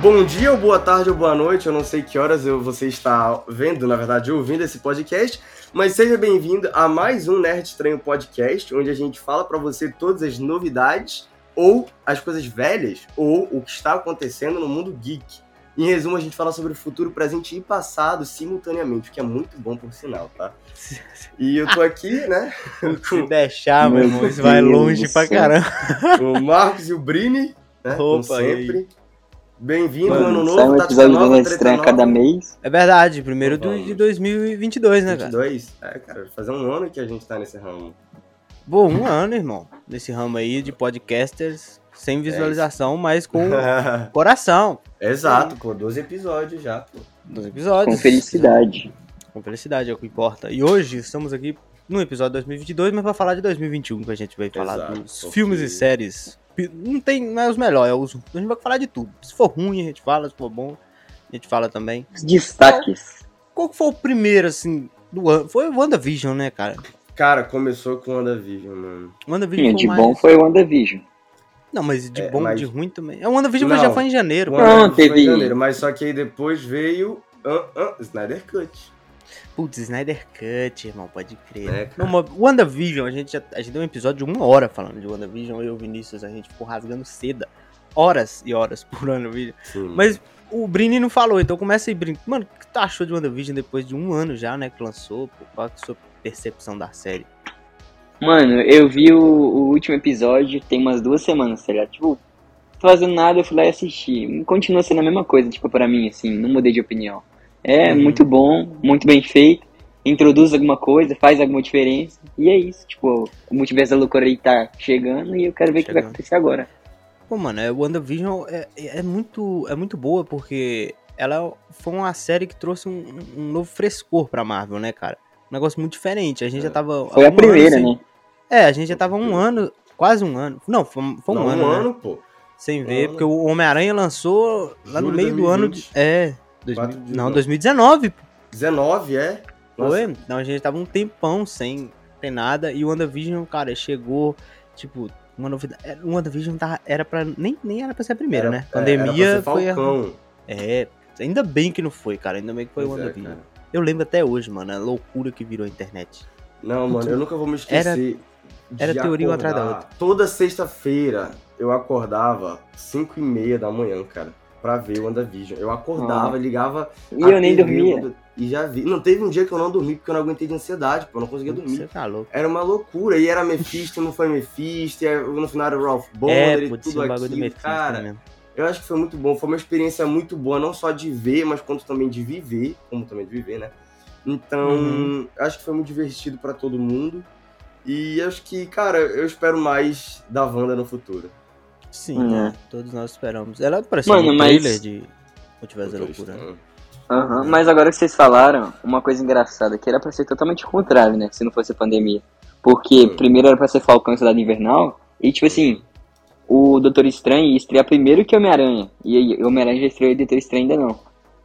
Bom dia, ou boa tarde, ou boa noite. Eu não sei que horas você está vendo, na verdade, ouvindo esse podcast, mas seja bem-vindo a mais um Nerd Estranho Podcast, onde a gente fala para você todas as novidades ou as coisas velhas ou o que está acontecendo no mundo geek. Em resumo, a gente fala sobre o futuro, presente e passado simultaneamente, o que é muito bom por sinal, tá? E eu tô aqui, né? Se deixar, meu irmão, isso vai longe pra caramba. O Marcos e o Brini, né? Como Opa, sempre. Bem-vindo, ano sai novo, um tá episódio nova, Nerd treta Estranho a nova. cada mês. É verdade, primeiro do, de 2022, né, cara? 22? É, cara, fazer um ano que a gente tá nesse ramo. Bom, um ano, irmão, nesse ramo aí de podcasters, sem visualização, mas com coração. Exato, pô, 12 episódios já, pô. Dos episódios. Com felicidade. Com felicidade, é o que importa. E hoje estamos aqui no episódio 2022, mas pra falar de 2021, que a gente vai falar Exato, dos porque- filmes e séries. Não tem, não é os melhores, é os, a gente vai falar de tudo. Se for ruim, a gente fala, se for bom, a gente fala também. Destaques. Qual que foi o primeiro, assim, do ano? Foi o WandaVision, né, cara? Cara, começou com WandaVision, mano. WandaVision Sim, de mais... bom foi o WandaVision. Não, mas de É, bom, mas- de ruim também. É, O WandaVision Não. já foi em janeiro. O pô. Não, WandaVision foi em teve- janeiro, mas só que aí depois veio ah, ah, Snyder Cut. Putz, Snyder Cut, irmão, pode crer. É, cara. Não, mas WandaVision, a gente, já, a gente deu um episódio de uma hora falando de WandaVision, eu e o Vinícius, a gente ficou rasgando seda. Horas e horas por WandaVision. Sim. Mas o Brini não falou, então começa aí, Brini. Mano, o que tu achou de WandaVision depois de um ano já, né, que lançou? Qual é a sua percepção da série? Mano, eu vi o, o último episódio tem umas duas semanas, tá ligado? Tipo, tô fazendo nada, eu fui lá e assisti. Continua sendo a mesma coisa, tipo, pra mim, assim, não mudei de opinião. É Uhum. muito bom, muito bem feito. Introduz alguma coisa, faz alguma diferença. E é isso, tipo, o multiverso da loucura aí tá chegando e eu quero ver o que vai acontecer agora. Pô, mano, é, WandaVision é, é, é muito, é muito boa porque ela foi uma série que trouxe um, um novo frescor pra Marvel, né, cara? Um negócio muito diferente. A gente já tava. há Foi a ano primeira, né? É, a gente já tava um ano, quase um ano. Não, foi, foi um Não, ano, um né? ano, pô. Sem Um ver, ano. porque o Homem-Aranha lançou lá no Julho meio de do ano. De, 2020. é. 2000 Quatro de não, julho. 2019. pô. 19, é? Nossa, Foi? Então a gente tava um tempão sem ter nada. E o WandaVision, cara, chegou, tipo, uma novidade. é, O WandaVision tava, era pra. Nem, nem era pra ser a primeira, era- né? é, era Pandemia foi. a-. É, ainda bem que não foi, cara. Ainda bem que foi o Pois é, WandaVision. cara. eu lembro até hoje, mano, a loucura que virou a internet. Não, mano, eu nunca vou me esquecer. de era teoria uma atrás da acordar. Toda sexta-feira eu acordava 5 e meia da manhã, cara, pra ver o WandaVision. Eu acordava, ligava. E eu nem dormia. E já vi. Não teve um dia que eu não dormi porque eu não aguentei de ansiedade, pô, eu não conseguia dormir. Você tá louco. Era uma loucura. E era Mephisto, não foi Mephisto. E no final era Ralph Bonner É, e putz, tudo o bagulho do aquilo. Mephisto Cara, mesmo. eu acho que foi muito bom. Foi uma experiência muito boa, não só de ver, mas quanto também de viver. Como também de viver, né? Então, Uhum. acho que foi muito divertido pra todo mundo. E acho que, cara, eu espero mais da Wanda no futuro. Sim, Hum. né? todos nós esperamos. Ela apareceu Mano, no mas- trailer de Multiverso da Loucura. né? Aham, Mas agora que vocês falaram, uma coisa engraçada, que era pra ser totalmente o contrário, né? Se não fosse a pandemia. Porque Hum. primeiro era pra ser Falcão e Cidade Invernal, e tipo assim, o Doutor Estranho ia estrear primeiro que Homem-Aranha. E aí, o Homem-Aranha já estreou e o Doutor Estranho ainda não.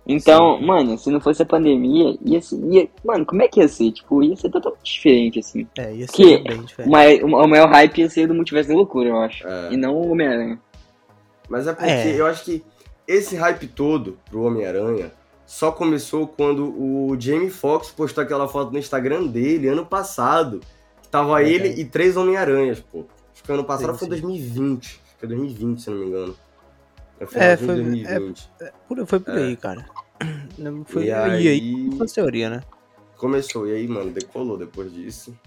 Então, mano, se não fosse a pandemia, ia ser. Ia, mano, como é que ia ser? Tipo, ia ser totalmente diferente, assim. É, ia ser Que- bem O diferente. maior, o maior hype ia ser do Multiverso da Loucura, eu acho. É. E não o Homem-Aranha. Mas é porque É. eu acho que esse hype todo pro Homem-Aranha só começou quando o Jamie Foxx postou aquela foto no Instagram dele ano passado. Que tava Verdade. ele e três Homem-Aranhas, pô. Acho que ano passado Sim, foi sim. 2020. Acho que foi 2020, se eu não me engano. É, É, foi- de 2020. Por- foi por É. aí, cara. Foi, E e aí- aí, foi teoria, né? Começou. E aí, mano, decolou depois disso.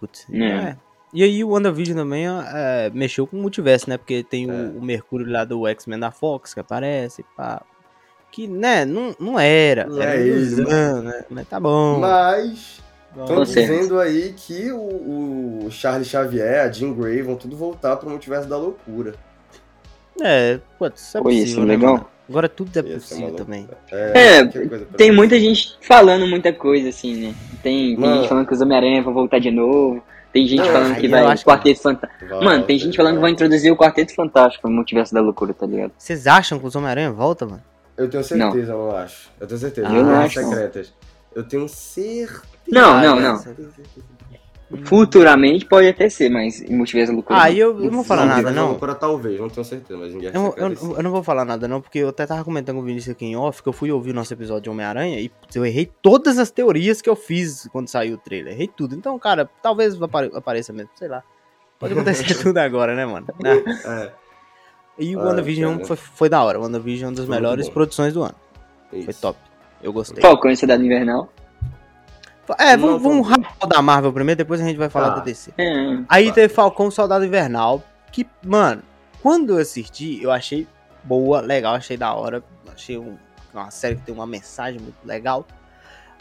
Putz, É. é. E aí o WandaVision também é, mexeu com o multiverso, né? Porque tem É. o, o Mercúrio lá do X-Men da Fox que aparece, pá. Que, né, não, não era. Não era é ele, ilusão, né? Mas tá bom. Mas estão dizendo aí que o, o Charles Xavier, a Jean Grey vão tudo voltar pro multiverso da loucura. É, putz, isso é Foi possível, isso, né, legal. mano? Agora tudo é ser possível também. É, pra Tem mim. muita gente falando muita coisa, assim, né? Tem, tem gente falando que os Homem-Aranha vão voltar de novo. Tem gente Não, falando que eu vai o Quarteto Fantástico. Mano, tem gente falando que vai introduzir o Quarteto Fantástico no multiverso da loucura, tá ligado? Vocês acham que os Homem-Aranha voltam, mano? Eu tenho certeza, eu não acho. Eu tenho certeza. Ah, eu não acho. Secretas. Eu tenho certeza. Não, não, Ah, não. Certeza. Futuramente pode até ser, mas em Multiverso da Loucura. Ah, não. e eu, eu não vou falar Não, nada, não. Loucura, talvez, não tenho certeza, mas Eu, eu, eu não vou falar nada, não, porque eu até tava comentando com o Vinícius aqui em off, que eu fui ouvir o nosso episódio de Homem-Aranha e eu errei todas as teorias que eu fiz quando saiu o trailer. Errei tudo. Então, cara, talvez apare- apareça mesmo, sei lá. Pode acontecer tudo agora, né, mano? É, E o Ah, WandaVision cara. foi, foi da hora. O WandaVision é uma das Foi melhores produções do ano. isso. Foi top. Eu gostei. Falcão e Soldado Invernal. É, vamos, vamos o da Marvel primeiro, depois a gente vai falar Tá. da DC. É. Aí Tá. teve Falcão Soldado Invernal, que, mano, quando eu assisti, eu achei boa, legal, achei da hora. Achei um- uma série que tem uma mensagem muito legal.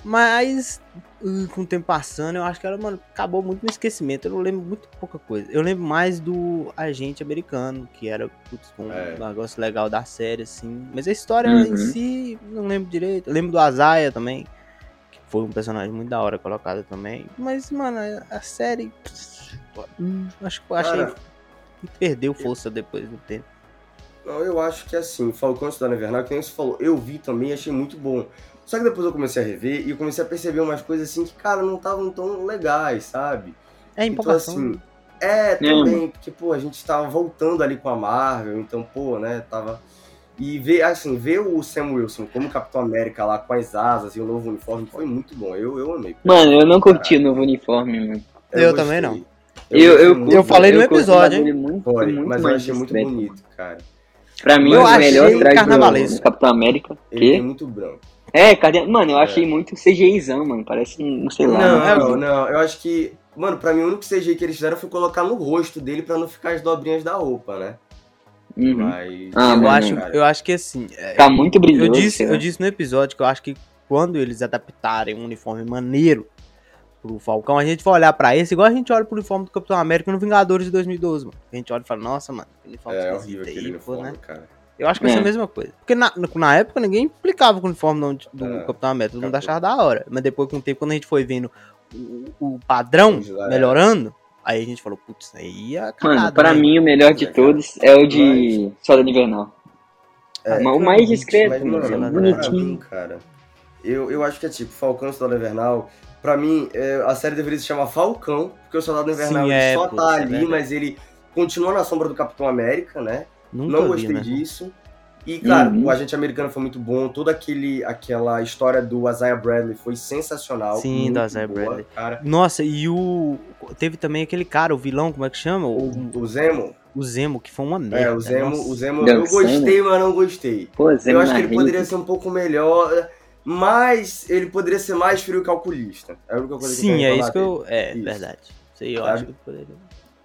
Mas, uh, com o tempo passando, eu acho que ela, mano, acabou muito no esquecimento. Eu não lembro muito pouca coisa. Eu lembro mais do agente americano, que era putz, um É. negócio legal da série, assim. Mas a história Uhum. em si, não lembro direito. Eu lembro do Azaia também, foi um personagem muito da hora colocado também. Mas, mano, a- série. hum, acho que eu achei que perdeu força depois do tempo. Não, eu acho que assim, Falcão e Soldado Invernal, que nem você falou, eu vi também e achei muito bom. Só que depois eu comecei a rever e eu comecei a perceber umas coisas assim que, cara, não estavam tão legais, sabe? É Então, empolgação. assim, é, também, porque, pô, a gente tava voltando ali com a Marvel, então, pô, né, tava... E ver, assim, ver o Sam Wilson como Capitão América lá com as asas e o novo uniforme foi muito bom, eu, eu amei. Mano, eu não curti o novo uniforme, mano. Eu também não. Eu, eu, gostei Eu falei no um episódio, bagulho Muito, Foi, muito mas eu achei muito discreto. bonito, cara. Pra mim, Eu o achei melhor traje do, Capitão América. Ele Que? tem muito branco. É, cadê? Mano, eu É. achei muito CGIzão, mano. Parece um, sei lá. Não, é não, não, eu acho que. Mano, pra mim o único CG que eles fizeram foi colocar no rosto dele pra não ficar as dobrinhas da roupa, né? Uhum. Mas. Ah, eu, mano, acho, cara. eu acho que assim. é, Tá muito brilhoso. eu, disse, lá. eu disse no episódio que eu acho que quando eles adaptarem um uniforme maneiro pro Falcão, a gente vai olhar pra esse igual a gente olha pro uniforme do Capitão América no Vingadores de 2012, mano. A gente olha e fala, nossa, mano, que uniforme É esquisito aí, pô, uniforme, né? cara. Eu acho que vai ser É. a mesma coisa. Porque na, na época ninguém implicava com o uniforme do, do É. Capitão América, todo mundo achava da hora. Mas depois, com o tempo, quando a gente foi vendo o, o padrão é. melhorando, aí a gente falou, putz, aí é Mano, cagada, pra né? mim o melhor de É, todos é o de Soldado Invernal. É, Mas o mais discreto, Mas, mano, mano, bonitinho. mim, cara, eu, eu acho que é tipo, Falcão e Soldado Invernal, pra mim, é, a série deveria se chamar Falcão, porque o Soldado Invernal Sim, ele é, só pô, tá é ali, mas ele continua na sombra do Capitão América, né? Nunca Não vi, gostei né? disso. E, cara, Uhum. o Agente Americano foi muito bom. Toda aquele, aquela história do Isaiah Bradley foi sensacional. Sim, muito do Isaiah boa, Bradley. Cara, Nossa, e o. Teve também aquele cara, o vilão, como é que chama? o, O, Zemo, o Zemo, que foi uma merda. é, o Zemo, nossa. o Zemo eu gostei, mas não gostei. Pô, eu acho que ele poderia ser um pouco melhor, mas ele poderia ser mais frio calculista. É a única coisa que eu Sim, é isso que eu. É, Isso. verdade. Isso aí eu Sabe? acho que poderia.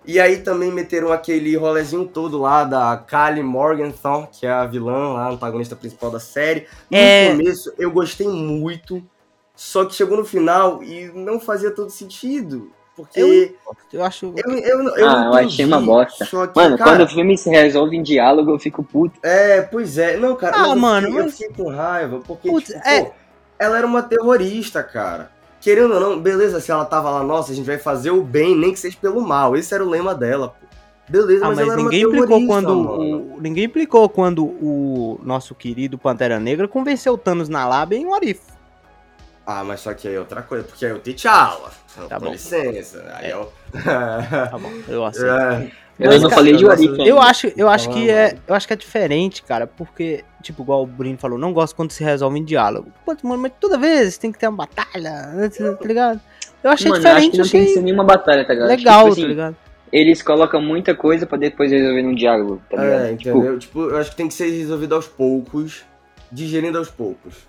E aí também meteram aquele rolezinho todo lá da Kali Morgenthau, que é a vilã lá, a antagonista principal da série. No É. começo eu gostei muito, só que chegou no final e não fazia todo sentido. Porque Eu- eu, acho. eu, eu, eu Ah, eu achei uma bosta. Que, Mano, cara, quando o filme se resolve em diálogo, eu fico puto. É, pois é. Não, cara, Ah, mas eu mano, fiquei, eu mas- fiquei com raiva, porque, Putz, tipo, é- pô, ela era uma terrorista, cara. Querendo ou não, beleza, se ela tava lá, nossa, a gente vai fazer o bem, nem que seja pelo mal. Esse era o lema dela, pô. Beleza, Ah, mas, mas ninguém implicou quando mano. o, ninguém implicou quando o nosso querido Pantera Negra convenceu o Thanos na lábia em Warif. Ah, mas só que aí é outra coisa, porque aí eu T'Challa. Tá com bom. licença. Aí É. eu... Tá bom, eu aceito. é, Eu Mas, não cara, falei de eu Warif. Eu acho, eu acho que é, eu acho que é diferente, cara, porque tipo igual o Bruno falou, não gosto quando se resolve em diálogo. Pô, mano, mas toda vez tem que ter uma batalha, tá ligado? Eu achei Mano, eu acho diferente, que não tem que achei ser nenhuma batalha, tá ligado? Legal, tipo tá assim, ligado? Eles colocam muita coisa pra depois resolver num diálogo, tá ligado? é, Tipo, entendeu? Tipo, eu acho que tem que ser resolvido aos poucos, digerindo aos poucos.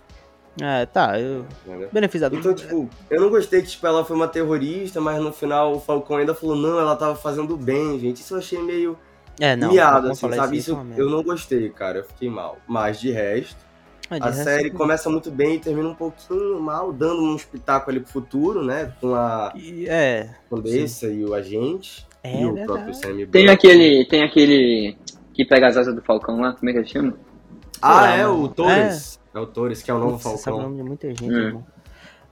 É, tá, eu Entendeu? beneficiado. Então, tipo, eu não gostei que tipo, ela foi uma terrorista, mas no final o Falcão ainda falou, não, ela tava fazendo bem, gente. Isso eu achei meio é, não, miado, assim, falar sabe? isso, é eu não gostei, cara. Eu fiquei mal. Mas de resto, Ah, de a resto, série começa muito bem e termina um pouquinho mal, dando um espetáculo ali pro futuro, né? Com a E- É, Condessa e o agente. É e o verdade. próprio Sammy tem aquele. Tem aquele. Que pega as asas do Falcão lá, como é que ele chama? Ah, lá, é, mano. o Torres. É. o Torres, que é o novo Putz, você sabe o Falcão. nome de muita gente, Hum. irmão.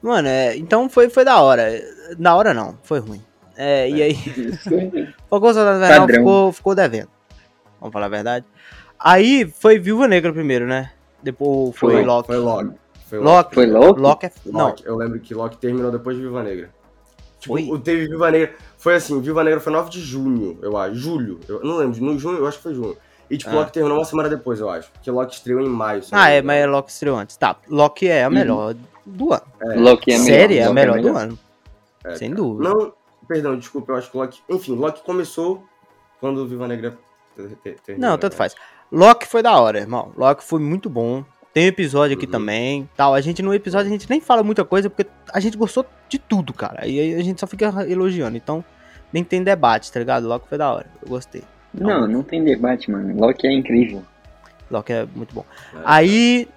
Mano, é, então foi, foi da hora. Da hora não, foi ruim. É, E aí, Falcão Soldado Invernal ficou, ficou devendo. Vamos falar a verdade. Aí foi Viúva Negra primeiro, né? Depois foi, Foi, Loki. Foi Loki. Foi Loki. Foi Loki? Loki é. Não, Loki. Eu lembro que Loki terminou depois de Viúva Negra. Tipo, Foi? o teve Viúva Negra. Foi assim, Viúva Negra foi 9 de junho, eu acho. Julho. Eu não lembro. No junho, eu acho que foi junho. E tipo, Ah. Loki terminou uma semana depois, eu acho. Porque Loki estreou em maio. Ah, é, mas é. Loki estreou antes. Tá, Loki é a melhor do ano. É. Loki é melhor. Série é a Loki melhor do ano. É, Sem cara. dúvida. Não, perdão, desculpa, eu acho que Loki. Enfim, Loki começou quando o Viúva Negra terminou. Não, tanto né? faz. Loki foi da hora, irmão. Loki foi muito bom. Tem episódio aqui Uhum. também. Tal. A gente no episódio a gente nem fala muita coisa porque a gente gostou de tudo, cara. E aí a gente só fica elogiando. Então, nem tem debate, tá ligado? Loki foi da hora. Eu gostei. Não, não tem debate, mano. Loki é incrível. Loki é muito bom. É. Aí,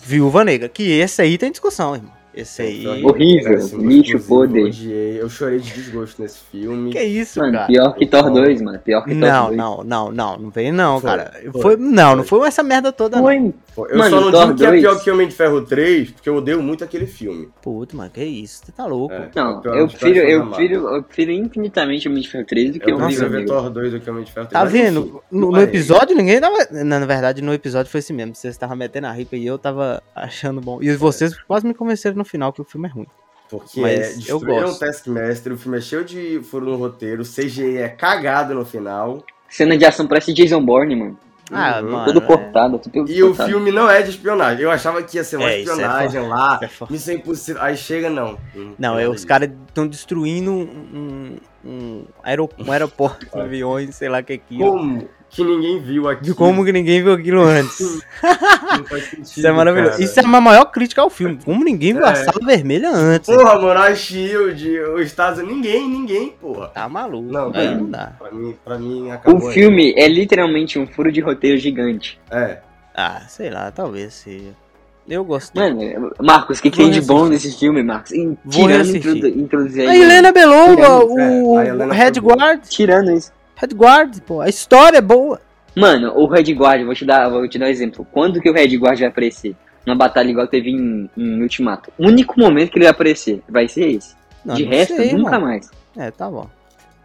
Viúva Negra, que esse aí tem discussão, irmão. Esse aí. Horrível, Péssimo, lixo, podre. odiei. Eu chorei de desgosto nesse filme. Que isso, Mano, cara? pior que Thor 2, mano. Pior que Thor Não, 2. não, não, não, não veio não, Foi, cara. foi, Foi, não, não foi. foi essa merda toda, não. Foi. Pô, Eu Mano, só não Thor digo que é 2. pior que Homem de Ferro 3, porque eu odeio muito aquele filme. Puta, mano, que isso? Você tá louco. É. Não, pior eu prefiro, eu personagens prefiro, eu prefiro infinitamente o Homem de Ferro 3 do que Eu o prefiro Viúva ver Negra. Thor 2 do que Homem de Ferro 3. Tá vendo? No, episódio ninguém tava. Na, na verdade, no episódio foi assim mesmo. Vocês estavam metendo a ripa e eu tava achando bom. E vocês quase me convenceram no final que o filme é ruim. Porque Mas é, eu destruíram o. Taskmaster, o filme é cheio de furo no roteiro, o CGI é cagado no final. Cena de ação parece Jason Bourne, mano. Ah, Uhum. mano. Todo é- cortado, tudo E o cortado. filme não é de espionagem. Eu achava que ia ser uma É, é espionagem lá. isso é foda. Isso é impossível. Aí chega, não. Hum, Não, nada é, os caras estão destruindo um, um, um, aero- um aeroporto É. aviões, sei lá o que aqui. Como que ninguém viu aqui? De como que ninguém viu aquilo antes. Não faz sentido, Isso é maravilhoso. cara. Isso é a maior crítica ao filme. Como ninguém viu a É. sala vermelha antes. Porra, a Shield, os Estados Unidos, ninguém, ninguém, porra. Tá maluco. Não, aí é. não dá. Pra mim, pra mim acabou. O aí. filme é literalmente um furo de roteiro gigante. É. Ah, sei lá, talvez seja. Eu gostei. Mano, Marcos, o que, que tem de bom nesse filme, Marcos? Em- Vou Tirando introdu introduzir A Helena Belova, É, o a Helena Red. Guard, Tirando isso. Red Guard, pô, a história é boa. Mano, o Red Guard, vou te dar, vou te dar um exemplo. Quando que o Red Guard vai aparecer? Numa batalha igual teve em, em Ultimato. O único momento que ele vai aparecer vai ser esse. Não, de não resto, sei, nunca irmão. mais. É, tá bom.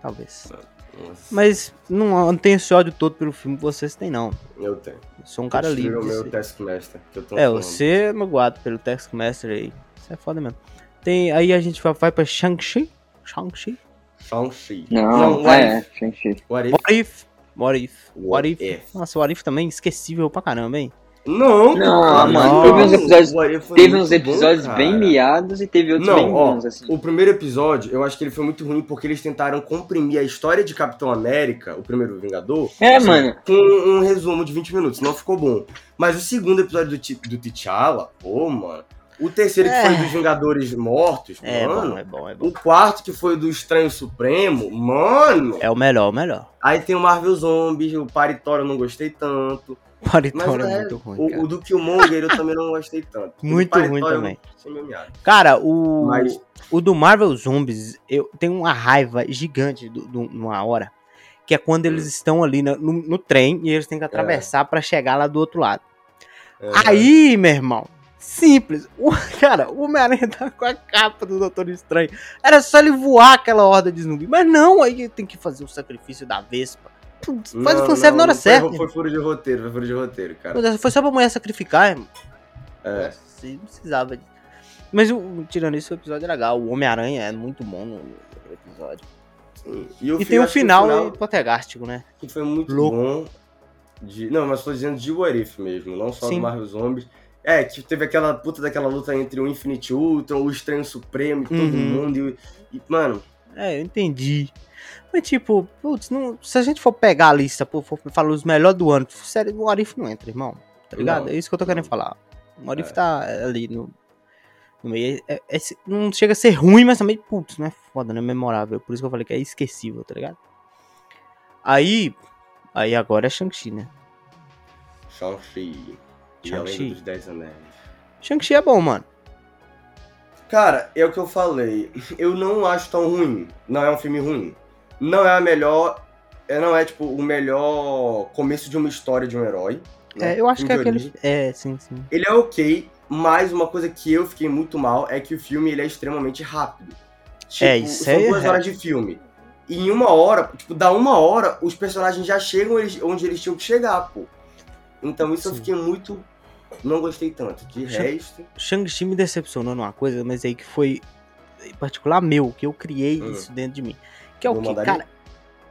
Talvez. Nossa, Mas não, não tenho esse ódio todo pelo filme que vocês têm, não. eu tenho. Eu sou um cara Destruíram livre. o meu disso. Taskmaster. Que eu tô É, falando. você é magoado pelo Taskmaster aí. Isso é foda mesmo. Tem, aí a gente vai, vai pra Shang-Chi. Shang-Chi? Shang-Chi. Não, ah, é, If. Shang-Chi. What if? What If? What If? What, What if? if? Nossa, o What If também esquecível pra caramba, hein? Não, Não, cara, mano, não. teve uns episódios- Teve uns episódios bom, bem miados e teve outros bem Não, ó, bons, assim. o primeiro episódio, eu acho que ele foi muito ruim porque eles tentaram comprimir a história de Capitão América, o primeiro Vingador, É, mano. com um resumo de 20 minutos, não ficou bom. Mas o segundo episódio do, do T'Challa, pô, mano. O terceiro que É. foi dos Vingadores Mortos, É mano. bom, é bom, é bom. O quarto que foi do Estranho Supremo, mano. É o melhor, o melhor. Aí tem o Marvel Zombies, o Paritório eu não gostei tanto. Mas é, é, muito ruim, o, cara. o do Killmonger eu também não gostei tanto. Muito ruim eu também. Cara, o, Mas- o do Marvel Zombies, eu tenho uma raiva gigante do, do- numa hora. Que é quando eles estão ali na- no, no trem e eles têm que atravessar pra chegar lá do outro lado. É. Aí, meu irmão, simples. O, cara, o Homem-Aranha tá com a capa do Doutor Estranho. Era só ele voar aquela horda de zumbi. Mas não, aí tem que fazer o sacrifício da Vespa. Faz o Não, fanservice não, na hora certa. Foi, foi furo de roteiro, foi furo de roteiro, cara. irmão. Foi só pra mulher sacrificar, irmão. É. Você não precisava disso. Mas o- tirando isso, o episódio é legal. O Homem-Aranha é muito bom no, episódio. Sim. E, o tem o final, final hipotegástico, né? que foi muito Louco. bom. De... Não, mas tô dizendo de What If mesmo, não só Sim. do Marvel Zombies. É, que teve aquela puta daquela luta entre o Infinite Ultron, o Estranho Supremo e todo Uhum. mundo. E, e, mano, É, eu entendi. Mas tipo, putz, não, se a gente for pegar a lista, pô, for falar os melhores do ano, sério, o Arif não entra, irmão. Tá ligado? Não. É isso que eu tô querendo falar. O Arif É. tá ali no, no meio. É- é- é- não chega a ser ruim, mas também, putz, não é foda, não é memorável. Por isso que eu falei que é esquecível, tá ligado? Aí. Aí agora é Shang-Chi, né? Shang-Chi. Shang-Chi. Dos Dez Anéis. Shang-Chi é bom, mano. Cara, é o que eu falei. Eu não acho tão ruim. Não é um filme ruim. Não é a melhor. é, Não é, tipo, o melhor começo de uma história de um herói. né? É, eu acho Filme que é aquele. É, sim, sim. Ele é ok, mas uma coisa que eu fiquei muito mal é que o filme ele é extremamente rápido. Tipo, É, isso são é duas horas de filme. E em uma hora, tipo, dá uma hora, os personagens já chegam onde eles tinham que chegar, pô. Então isso eu Sim. fiquei muito não gostei tanto. De Shang- resto, Shang-Chi me decepcionou numa coisa, mas aí que foi em particular meu, que eu criei Hum. isso dentro de mim. Que é o O que, cara.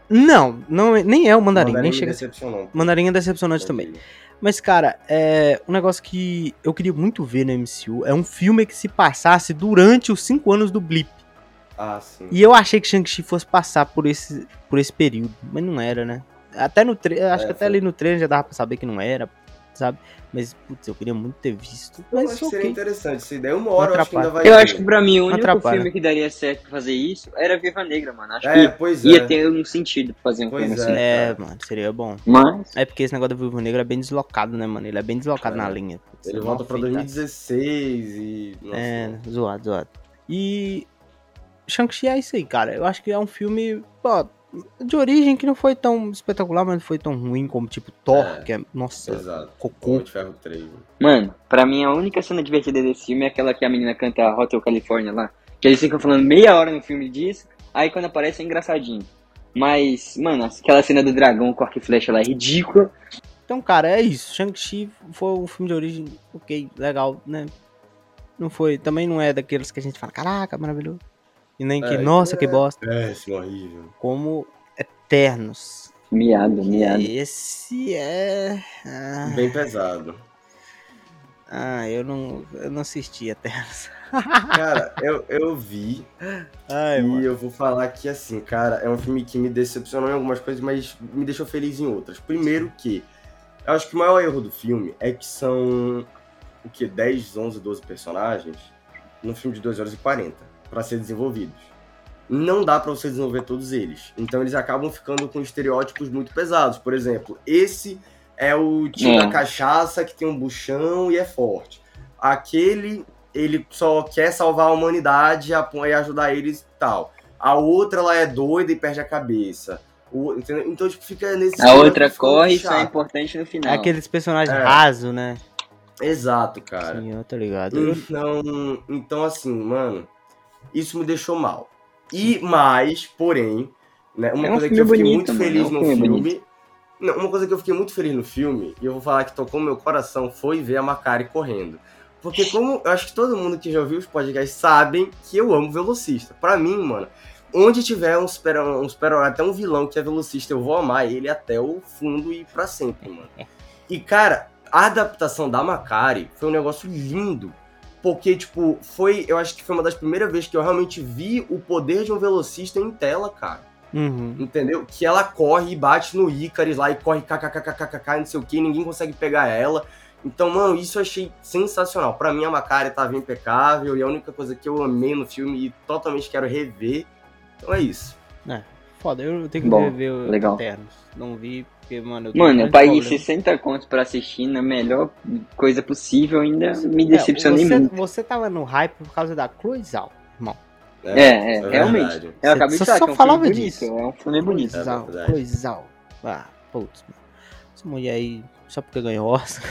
Não, não é- nem é o mandarim, Mandarim nem chega decepcionou. Mandarim é decepcionante também. Mas, cara, é um negócio que eu queria muito ver no MCU é um filme que se passasse durante os cinco anos do Blip. Ah, sim. E eu achei que Shang-Chi fosse passar por esse, por esse período, mas não era, né? Até no trailer, acho É, que até foi. ali no trailer já dava pra saber que não era, sabe? Mas, putz, eu queria muito ter visto. Eu Mas acho que seria interessante essa ideia. Uma hora eu acho que ainda vai Eu ter. acho que pra mim o único Atrapalha. filme que daria certo pra fazer isso era Viva Negra, mano. Acho É, que pois ia é. ter um sentido pra fazer um Pois filme é. assim. É, cara. mano, seria bom. Mas, É porque esse negócio do Viúva Negra é bem deslocado, né, mano? Ele é bem deslocado É. na linha. Putz, Ele é volta pra feito, tá? 2016 e. Nossa, É, zoado, zoado. E Shang-Chi é isso aí, cara. Eu acho que é um filme, pô, de origem que não foi tão espetacular, mas não foi tão ruim como tipo Thor, É. que é, nossa, Exato. cocô. De Ferro 3. né? mano, pra mim a única cena divertida desse filme é aquela que a menina canta Hotel California lá. Que eles ficam falando meia hora no filme disso, aí quando aparece é engraçadinho. Mas, mano, aquela cena do dragão com arco e flecha lá é ridícula. Então, cara, é isso. Shang-Chi foi um filme de origem, ok, legal, né? Não foi, também não é daqueles que a gente fala, caraca, maravilhoso. E nem que, É, nossa, que é. bosta. Péssimo, horrível. Como Eternos. Miado, miado. Esse é. Ah, Bem pesado. ah, eu não, eu não assisti Eternos. Cara, eu, eu vi Ai, e eu vou falar que, assim, cara, é um filme que me decepcionou em algumas coisas, mas me deixou feliz em outras. Primeiro que, eu acho que o maior erro do filme é que são, o que, 10, 11, 12 personagens num filme de 2 horas e 40 pra ser desenvolvidos. Não dá pra você desenvolver todos eles. Então eles acabam ficando com estereótipos muito pesados. Por exemplo, esse é o tio É. da cachaça que tem um buchão e é forte. Aquele, ele só quer salvar a humanidade e ajudar eles e tal. A outra, ela é doida e perde a cabeça. O-? Então, tipo, fica nesse... A outra corre e só é importante no É final. aqueles personagens É. rasos, né? Exato, cara. Sim, eu tô ligado. Então, então assim, mano, isso me deixou mal. E mais, porém, né, uma É um coisa que eu fiquei bonito, muito feliz é no filme. Não, uma coisa que eu fiquei muito feliz no filme, e eu vou falar que tocou meu coração, foi ver a Macari correndo. Porque como eu acho que todo mundo que já ouviu os podcasts sabem que eu amo velocista. Pra mim, mano, onde tiver um super, um super até um vilão que é velocista, eu vou amar ele até o fundo e pra sempre, mano. E cara, a adaptação da Macari foi um negócio lindo. Porque, tipo, foi. Eu acho que foi uma das primeiras vezes que eu realmente vi o poder de um velocista em tela, cara. Uhum. Entendeu? Que ela corre e bate no Icaris lá e corre kkkkkk, não sei o que, ninguém consegue pegar ela. Então, mano, isso eu achei sensacional. Pra mim, a Macari tava impecável e a única coisa que eu amei no filme e totalmente quero rever. Então é isso. Foda, eu tenho que Bom, ver o legal. Eternos. Não vi, porque, mano, eu Mano, eu paguei problema. 60 contos pra assistir na melhor coisa possível, ainda me decepcionei é, você, muito. Você tava no hype por causa da Cloizal, irmão. É, é, isso realmente. verdade. Eu Você acabei de só- falar só que é um falava filme bonito, disso. é um filme bonito. Cloizal, verdade. Cloizal. Ah, putz, mano. Essa mulher aí, só porque ganhou Oscar.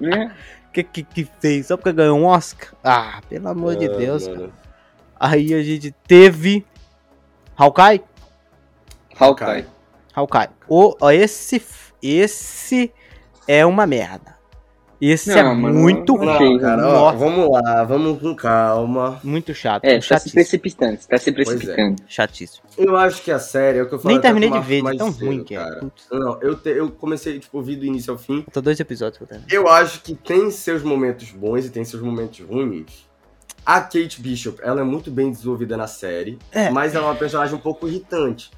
Né? que, que que fez? Só porque ganhou um Oscar? Ah, pelo amor de Ah, Deus, mano. cara. Aí a gente teve. Hawkeye? Hawkeye. Hawkeye. O, ó, esse, esse é uma merda. Esse Não, é mano, muito não ruim. Não, cara, ó, vamos lá, vamos com calma. Muito chato. É, tá se precipitando, tá se é. precipitando. Chatíssimo. Eu acho que a série é o que eu falei Nem até terminei de ver, de Marcos tão mais ruim cedo, que é. cara. Não, eu, te- eu comecei, tipo, ouvir do início ao fim. Faltam dois episódios pra. Eu acho que tem seus momentos bons e tem seus momentos ruins. A Kate Bishop, ela é muito bem desenvolvida na série, É. mas ela é uma personagem um pouco irritante.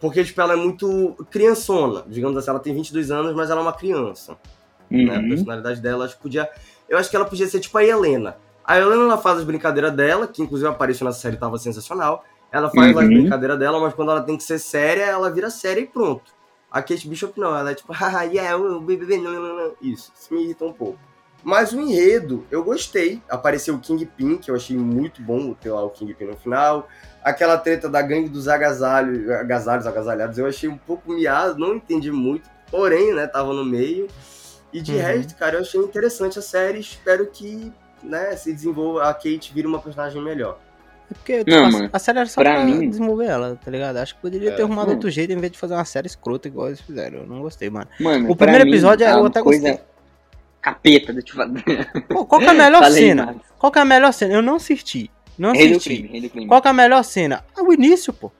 Porque, tipo, ela é muito criançona. Digamos assim, ela tem 22 anos, mas ela é uma criança. Né? A Uhum. personalidade dela, acho que podia... Eu acho que ela podia ser, tipo, a Helena. A Helena, ela faz as brincadeiras dela, que inclusive apareceu na série, tava sensacional. Ela faz Uhum. as brincadeiras dela, mas quando ela tem que ser séria, ela vira séria e pronto. A Kate Bishop não, ela é tipo, haha, yeah, bebê, não, não, não. Isso, isso me irrita um pouco. Mas o enredo, eu gostei. Apareceu o Kingpin, que eu achei muito bom ter lá o Kingpin no final. Aquela treta da gangue dos agasalhos, agasalhos, agasalhados, eu achei um pouco miado, não entendi muito. Porém, né, tava no meio. E de Uhum. resto, cara, eu achei interessante a série. Espero que, né, se desenvolva, a Kate vire uma personagem melhor. É porque tipo, Não, a, mano, a série era só pra pra, mim- desenvolver ela, tá ligado? Acho que poderia ter É. arrumado outro jeito em vez de fazer uma série escrota igual eles fizeram. Eu não gostei, mano. Mano, O primeiro mim, episódio a eu até coisa... gostei. Capeta do tipo. Pô, qual que é a melhor Fala aí, cena? Marcos. Qual que é a melhor cena? Eu não assisti. Não Rei assisti. crime, rei do crime. Qual que é a melhor cena? Ah, o início, pô.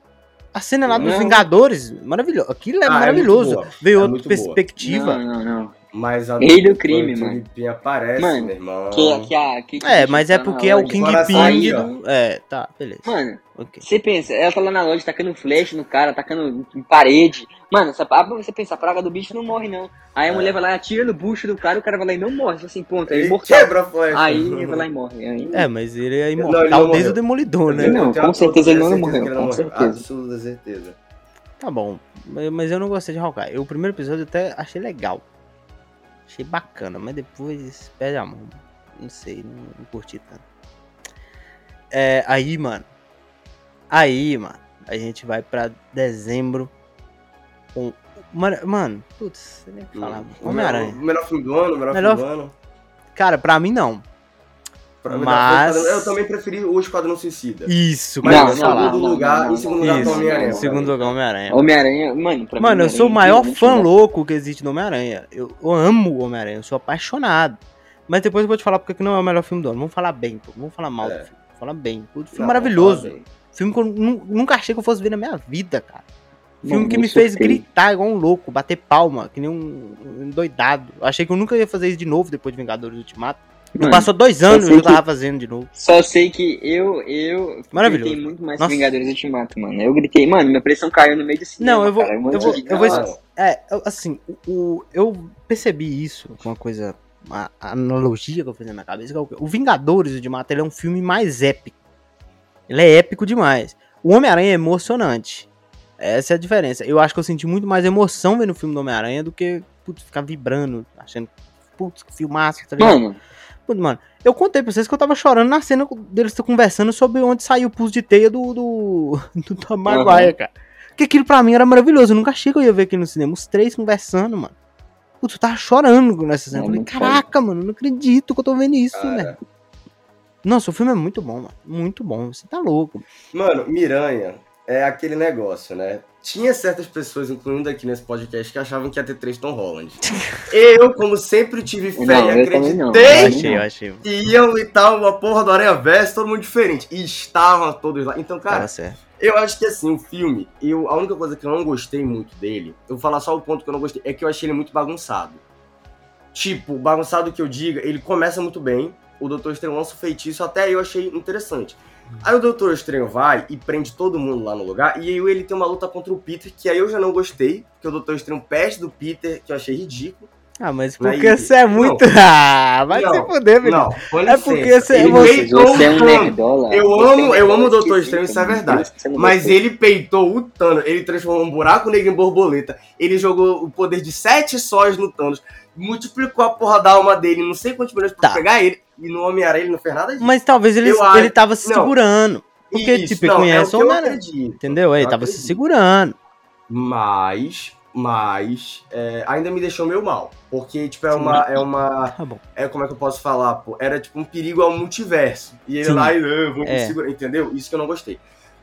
A cena lá dos Não. Vingadores, maravilhoso. Aquilo é Ah, é maravilhoso. boa. Veio É outra muito boa. perspectiva. Não, não, não. Mas a Rei do crime, o mano. Kingpin aparece, Mano, meu irmão. Que, que a, que, que É, mas é tá porque é o Kingpin aí, ó. do... É, tá, beleza. Mano, Ok. você pensa, ela tá lá na loja tacando flash no cara, tacando em parede. Mano, essa, ah, você pensa, a praga do bicho não morre, não. Aí a mulher vai lá, atira no bucho do cara, o cara vai lá e não morre. Assim, ponto, é Ele imortal. quebra a flecha. Aí ele vai lá e morre. Aí, É, mas ele é Não, imortal ele não desde morreu. o Demolidor, né? Não, com certeza ele não morreu, com certeza. Absoluta certeza. Tá bom, mas eu não gostei de Hawkeye. Eu, O primeiro episódio eu até achei legal. Achei bacana, mas depois perde a mão. Não sei, não, não curti tanto. É, aí, mano. Aí, mano. A gente vai pra dezembro com. Mano, mano putz, você nem falar. Homem-Aranha. melhor- melhor filme do ano, melhor, Melhor- filme do ano. Cara, pra mim não. Pra Mas- Eu também preferi o Esquadrão Suicida. Isso, Mas Não, em não, segundo não, lugar, não, em segundo não, lugar, tá Homem-Aranha. em segundo lugar, Homem-Aranha. Homem-Aranha, mano, pra mim, Mano, eu sou o maior infelizmente, fã não louco que existe no Homem-Aranha. Eu, eu amo o Homem-Aranha, eu sou apaixonado. Mas depois eu vou te falar porque que não é o melhor filme do ano. Vamos falar bem, pô. Vamos falar mal É. do filme. Vamos falar bem. O filme Não, maravilhoso. fala bem. Filme que eu nu- nunca achei que eu fosse ver na minha vida, cara. Filme Mano, que me fez gritar igual um louco, bater palma, que nem um, um doidado. Achei que eu nunca ia fazer isso de novo depois de Vingadores Ultimato. Mano, Passou dois anos e tava fazendo de novo. Só sei que eu, eu Maravilhoso. gritei muito mais Nossa. que Vingadores Ultimato, mano. Eu gritei, mano, minha pressão caiu no meio do cinema. Não, eu vou- cara, eu vou- eu vou-. É, assim, o, eu percebi isso, uma coisa, uma analogia que eu fiz na minha cabeça, é o, o Vingadores Ultimato, ele é um filme mais épico. Ele é épico demais. O Homem-Aranha é emocionante. Essa é a diferença. Eu acho que eu senti muito mais emoção vendo o filme do Homem-Aranha do que, putz, ficar vibrando, achando, putz, que filmaço, tá ligado? Mano, mano, eu contei pra vocês que eu tava chorando na cena deles conversando sobre onde saiu o pulso de teia do, do, do Tom Maguire, cara. Porque aquilo pra mim era maravilhoso. Eu nunca achei que eu ia ver aqui no cinema. Os três conversando, mano. Putz, eu tava chorando nessa cena. É eu falei, caraca, mano, não acredito que eu tô vendo isso, Cara. velho. Nossa, o filme é muito bom, mano. Muito bom. Você tá louco. Mano, Miranha é aquele negócio, né? Tinha certas pessoas, incluindo aqui nesse podcast, que achavam que ia ter três Tom Holland. Eu, como sempre tive fé Não, e não. Eu acreditei achei, eu achei. que iam e tal, a porra do Aranha Verso, todo mundo diferente. E estavam todos lá. Então, cara, eu acho que assim, o filme, eu, a única coisa que eu não gostei muito dele, eu vou falar só o ponto que eu não gostei, é que eu achei ele muito bagunçado. Tipo, bagunçado que eu diga, ele começa muito bem, o Doutor Estranho lança o feitiço, até eu achei interessante. Aí o Doutor Estranho vai e prende todo mundo lá no lugar, e aí ele tem uma luta contra o Peter, que aí eu já não gostei, porque o Doutor Estranho perde do Peter, que eu achei ridículo. Ah, mas Aí- porque você é muito. Ah, vai Não, se fuder, menino. Não, com É porque você- ele você- peitou você é um nerdola. Eu você é um amo, eu amo o Doutor Estranho, isso é mano. verdade. Não Mas gostou. ele peitou o Thanos, ele transformou um buraco negro em borboleta, ele jogou o poder de sete sóis no Thanos, multiplicou a porra da alma dele, não sei quantos milhões pra Tá. pegar ele, e no Homem-Aranha ele não fez nada disso. Mas talvez ele, Eu ele tava se não. segurando. Porque, Isso, tipo, ele não, conhece é o Homem-Aranha. Entendeu? Ele tava se acredito. segurando. Mas, mas, é, ainda me deixou meio mal, porque, tipo, é uma, é uma, Tá bom. é como é que eu posso falar, pô, era tipo um perigo ao multiverso, e ele Sim. lá, e eu vou me É. segurar, entendeu? Isso que eu não gostei.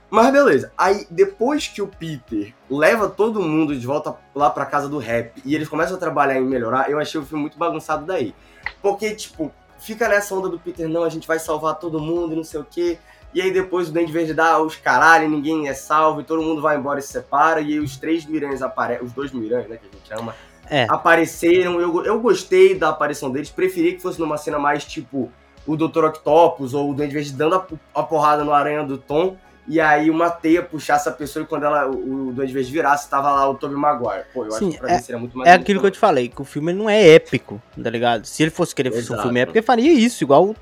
Mas beleza, aí depois que o Peter leva todo mundo de volta lá pra casa do rap e eles começam a trabalhar em melhorar, eu achei o filme muito bagunçado daí. Porque, tipo, fica nessa onda do Peter, não, a gente vai salvar todo mundo e não sei o quê. E aí depois o Duende Verde dá os caralho, ninguém é salvo, e todo mundo vai embora e se separa, e aí os três Miranhas aparecem, os dois Miranhas, né, que a gente ama, É. apareceram. Eu, eu gostei da aparição deles, preferi que fosse numa cena mais tipo o Dr. Octopus ou o Duende Verde dando a, a porrada no aranha do Tom. E aí uma teia puxasse a pessoa e quando ela, o, o Duende Verde virasse, tava lá o Tobey Maguire. Pô, eu Sim, acho que pra mim seria muito mais É aquilo que eu te falei, que o filme não é épico, tá ligado? Se ele fosse querer fazer um filme épico, ele faria isso, igual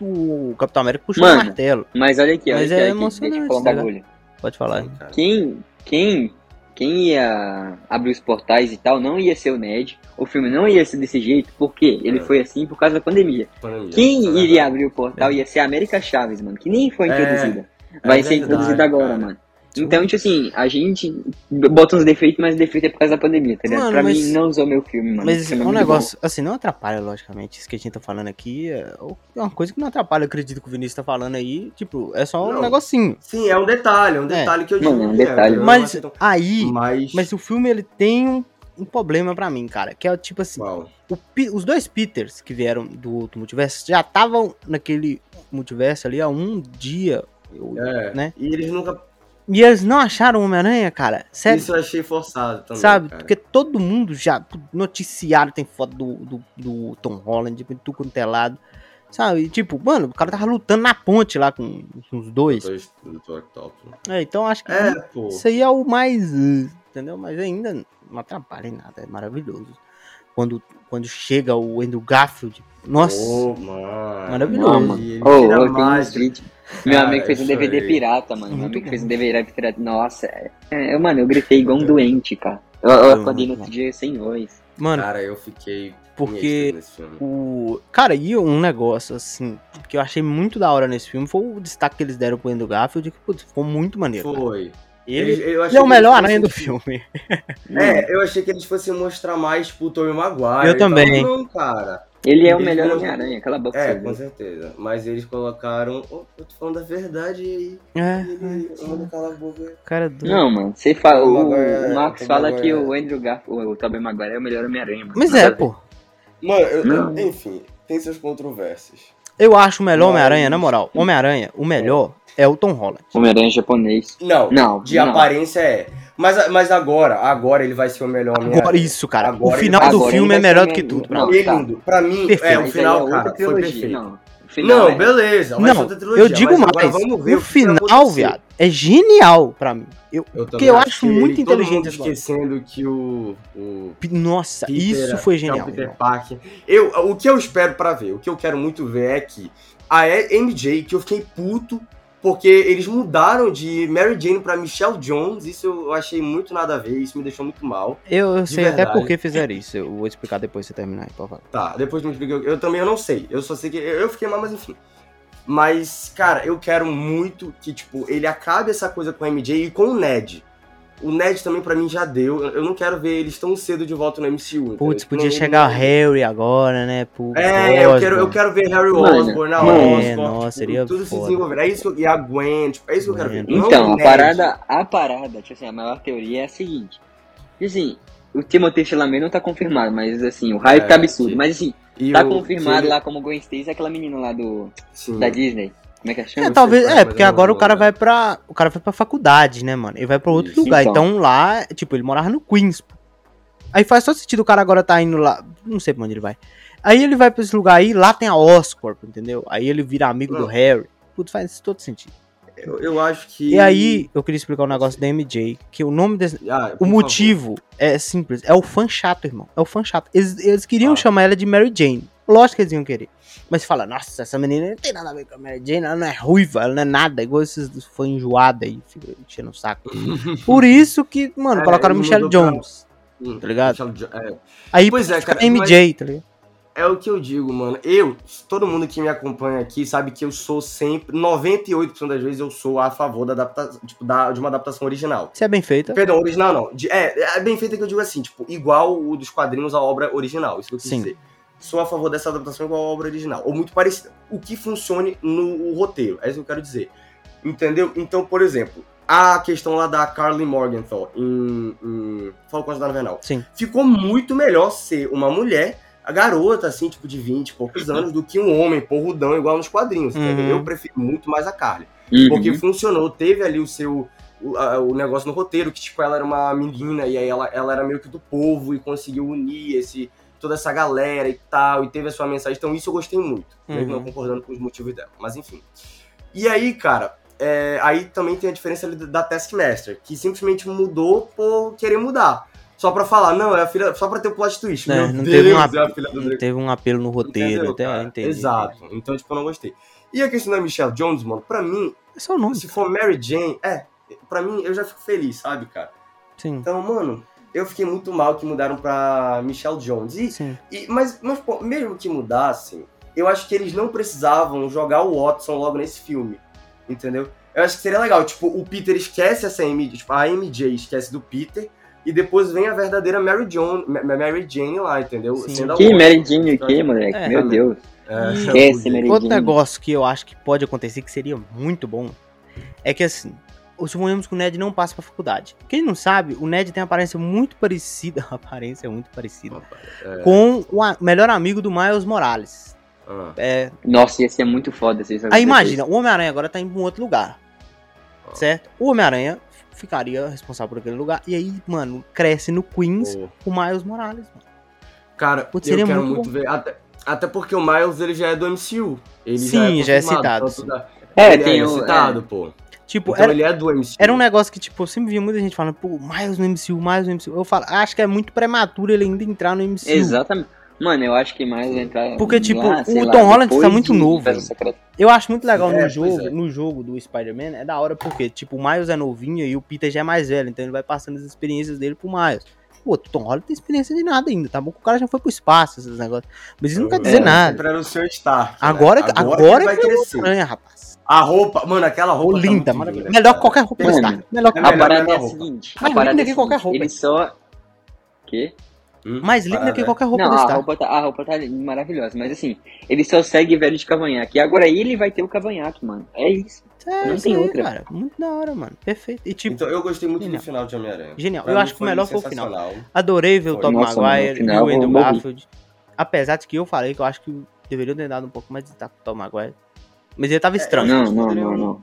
o, o Capitão América puxou Mano. o martelo. Mas olha aqui, olha Mas aqui, é olha aqui, eu emocionante, falar um tá bagulho. Pode falar. Sim. Quem, quem, quem ia abrir os portais e tal não ia ser o Ned. O filme não ia ser desse jeito, porque ele É. foi assim por causa da pandemia. Pandemia. Quem É iria abrir o portal ia ser a América Chaves, mano, que nem foi É, introduzida. Vai é ser verdade, introduzida agora, cara. mano. Então, tipo assim, a gente bota uns defeitos, mas defeito é por causa da pandemia, tá ligado? Mano, pra mas- mim, não usou meu filme, mano. Mas é um negócio, assim, não atrapalha, logicamente, isso que a gente tá falando aqui. É é uma coisa que não atrapalha, eu acredito que o Vinícius tá falando aí. Tipo, é só um Não. negocinho. Sim, é um detalhe, é um detalhe que eu digo. Mano, é um que detalhe. não Mas aí. mas, Mas o filme ele tem um um problema pra mim, cara. Que é tipo assim, os dois Peters que vieram do outro multiverso já estavam naquele multiverso ali há um dia. Eu- É. Né? E eles nunca. E eles não acharam o Homem-Aranha, cara. Sério. Isso eu achei forçado também. Sabe? cara. Porque todo mundo já. Noticiário tem foto do, do, do Tom Holland, de tudo quanto é lado. Sabe? E, tipo, mano, o cara tava lutando na ponte lá com, com os dois. Dois do Octopus. É, então acho que É, pô. isso aí é o mais. Entendeu? Mas ainda não atrapalha em nada, é maravilhoso. Quando, quando chega o Andrew Garfield. Nossa! Mano. Maravilhoso. Mano. Tenho mais. Meu Cara, amigo fez um DVD aí. pirata, mano. Meu Muito amigo bom. fez um DVD pirata. Nossa, é, é, mano, eu gritei igual um doente, cara. Eu, eu acordei no outro dia sem voz. Mano, Cara, eu fiquei. Porque o. Cara, e um negócio, assim, que eu achei muito da hora nesse filme foi o destaque que eles deram pro Andrew Garfield, que putz, ficou muito maneiro. cara. Foi. Ele, Ele- eu ele achei é o melhor aranha do fossem- filme. É, eu achei que eles fossem mostrar mais pro Tobey Maguire. Eu e tal. também. Não, cara. Ele é o melhor Homem-Aranha, aquela boca. É, você com viu. certeza. Mas eles colocaram. Oh, eu tô falando da verdade e aí. É, Ele é, calar a boca. cara do. Não, mano, você fala. O O, Maguire- o Max o fala Maguire- que o Andrew Garfield, o Tobey Maguire é o melhor Homem-Aranha. Mas é, a pô. Mano, eu- Não. enfim, tem seus controvérsias. Eu acho o melhor Homem-Aranha, na moral. Homem-Aranha, o melhor é o Tom Holland. Homem-Aranha japonês. Não, Não, de não. aparência é. Mas, mas agora, agora ele vai ser o melhor Homem-Aranha. Agora, isso, cara. Agora o final do filme é melhor do que o- tudo. Não, Não, é tá. lindo. Pra mim, Perfeito. é, o final, é cara, foi perfeito. Não, o final Não, é- beleza, Não, trilogia. eu digo mais. vamos ver O final, viado, é genial pra mim. Eu, Eu porque eu acho que muito ele- todo inteligente mundo esquecendo que o, o Nossa, Peter, isso foi que é o genial. Peter irmão. Parker. Eu, o que eu espero pra ver, o que eu quero muito ver é que a MJ, que eu fiquei puto, porque eles mudaram de Mary Jane pra Michelle Jones, isso eu achei muito nada a ver, isso me deixou muito mal. Eu, eu sei até verdade. por que fizeram isso. Eu vou explicar depois você terminar aí, por favor. Tá, depois me explica. Eu, eu também eu não sei. Eu só sei que. Eu, fiquei mal, mas enfim. Mas, cara, eu quero muito que, tipo, ele acabe essa coisa com a MJ e com o Ned. O Ned também, pra mim, já deu. Eu não quero ver eles tão cedo de volta no MCU. Putz, Tipo, podia não- chegar o não- Harry agora, né? Pro É, eu quero, eu quero ver Harry Osborn, a mano. Osborn, É, nossa, tipo, seria tudo se foda. desenvolver. É isso que eu, e a Gwen, tipo, é isso que eu quero ver. Gwen. Não Então, o a parada, a parada, tipo assim, a maior teoria é a seguinte. Tipo assim, o Timothée Chalamet não tá confirmado, mas assim, o hype É, tá absurdo. que- Mas assim, E tá o- confirmado que- lá como Gwen Stacy, aquela menina lá do, Sim. da Disney. Como é que ela chama? É, talvez, é, é, porque não agora o cara vai pra. O cara vai pra faculdade, né, mano? Ele vai pra outro Isso. lugar. Então. Então. lá, tipo, ele morava no Queens. pô. Aí faz só sentido o cara agora tá indo lá. Não sei pra onde ele vai. Aí ele vai pra esse lugar aí, lá tem a Oscorp, entendeu? Aí ele vira amigo do. Harry. Putz, faz todo sentido. Eu, eu acho que. E aí, eu queria explicar um negócio da MJ, que o nome desse. Ah, O favor. motivo é simples, é o fã chato, irmão. É o fã chato. Eles, eles queriam Ah. chamar ela de Mary Jane. Lógico que eles iam querer. Mas fala, nossa, essa menina não tem nada a ver com a Mary Jane, ela não é ruiva, ela não é nada, igual esses fãs enjoados aí, fica enchendo o saco. Por isso que, mano, É, colocaram Michelle mudou pra- Jones, Hum, tá ligado? Michelle é. Aí Pois é, cara, MJ, tá ligado? É o que eu digo, mano. Eu, todo mundo que me acompanha aqui sabe que eu sou sempre, 98% das vezes eu sou a favor da adaptação, tipo, da, de uma adaptação original. Se é bem feita, Perdão, original não. De- é, é bem feita que eu digo assim, tipo, igual o dos quadrinhos à obra original. Isso que eu quis Sim. dizer. Sou a favor dessa adaptação igual à obra original. Ou muito parecida. O que funcione no roteiro. É isso que eu quero dizer. Entendeu? Então, por exemplo, a questão lá da Carly Morgenthau em, em Falcão da Invernal. sim. ficou muito melhor ser uma mulher, a garota, assim, tipo, de 20 e poucos anos, do que um homem porrudão igual nos quadrinhos. entendeu? Uhum. Eu prefiro muito mais a Carly. Uhum. Porque funcionou, teve ali o seu. O, a- o negócio no roteiro, que, tipo, ela era uma menina e aí ela, ela era meio que do povo e conseguiu unir esse, toda essa galera e tal, e teve a sua mensagem. Então, isso eu gostei muito, mesmo Uhum. não concordando com os motivos dela. Mas, enfim. E aí, cara, é, aí também tem a diferença ali da Taskmaster, que simplesmente mudou por querer mudar. Só pra falar, não, é a filha. Só pra ter o plot twist. É, Meu não Deus, teve um é a apelo, filha do Drake. teve um apelo no roteiro, Entendeu, até entendi. Exato. Então, tipo, eu não gostei. E a questão da Michelle Jones, mano, pra mim, É só o nome, se for Mary Jane, é, pra mim eu já fico feliz, sabe, cara? sim. Então, mano, eu fiquei muito mal que mudaram pra Michelle Jones. E, Sim. e- mas, mas, pô, mesmo que mudassem, eu acho que eles não precisavam jogar o Watson logo nesse filme, entendeu? Eu acho que seria legal, tipo, o Peter esquece essa MJ, tipo, a MJ esquece do Peter, e depois vem a verdadeira Mary, John, Mary Jane lá, entendeu? Que. Mary Jane o quê, moleque? É. Meu Deus. É, Esquece, Mary Outro Jane. negócio que eu acho que pode acontecer, que seria muito bom, é que assim, suponhamos que o Ned não passa pra faculdade. Quem não sabe, o Ned tem uma aparência muito parecida, aparência é muito parecida, É, com o a- melhor amigo do Miles Morales. ah, É, Nossa, ia ser muito foda se isso aí imagina, o Homem-Aranha agora tá em um outro lugar, Ah. certo? O Homem-Aranha ficaria responsável por aquele lugar, e aí, mano, cresce no Queens pô. o Miles Morales, mano. Cara, Putz, eu quero muito muito ver. Até, até porque o Miles ele já é do MCU. Ele Sim, já é confirmado, citado, tanto sim. da- É, ele tem é citado, pô. Tipo, Então era, ele é do MCU. era um negócio que, tipo, eu sempre via muita gente falando, pô, Miles no MCU, Miles no MCU. Eu falo, acho que é muito prematuro ele ainda entrar no MCU. Exatamente. Mano, eu acho que mais vai entrar. Porque, tipo, lá, o lá, Tom Holland depois tá muito novo. Eu acho muito legal É, no jogo, é. no jogo do Spider-Man, é da hora porque, tipo, o Miles é novinho e o Peter já é mais velho, então ele vai passando as experiências dele pro Miles. Pô, o Tom Holland tem experiência de nada ainda, tá bom? que O cara já foi pro espaço, esses negócios. Mas isso não quer dizer É, nada. Sempre era o seu Stark. né? Agora, que agora, ele vai que é crescer. Homem-Aranha, rapaz. A roupa, mano, aquela roupa. tá linda, linda, Melhor que qualquer roupa do Mano, Stark. Melhor que é A melhor parada que é a seguinte. Mais a parada linda é que qualquer roupa. Ele só. Quê? Hum, Mais linda parada. que qualquer roupa Não, do a roupa, tá, a roupa tá maravilhosa, mas assim, ele só segue velho de cavanhaque. E agora ele vai ter o cavanhaque, mano. É isso. É, não tem aí, outra. cara. Muito da hora, mano. Perfeito. E, tipo, Então eu gostei muito Genial. do final de Homem-Aranha. Genial. Pra Eu acho que o melhor foi o final. Adorei ver o. Tobey Nossa, Maguire final e o Andrew. Garfield. Apesar de que eu falei que eu acho que deveriam ter dado um pouco mais de destaque pro Tobey Maguire. Mas ele tava estranho. Não, acho que não, poderia- não, não.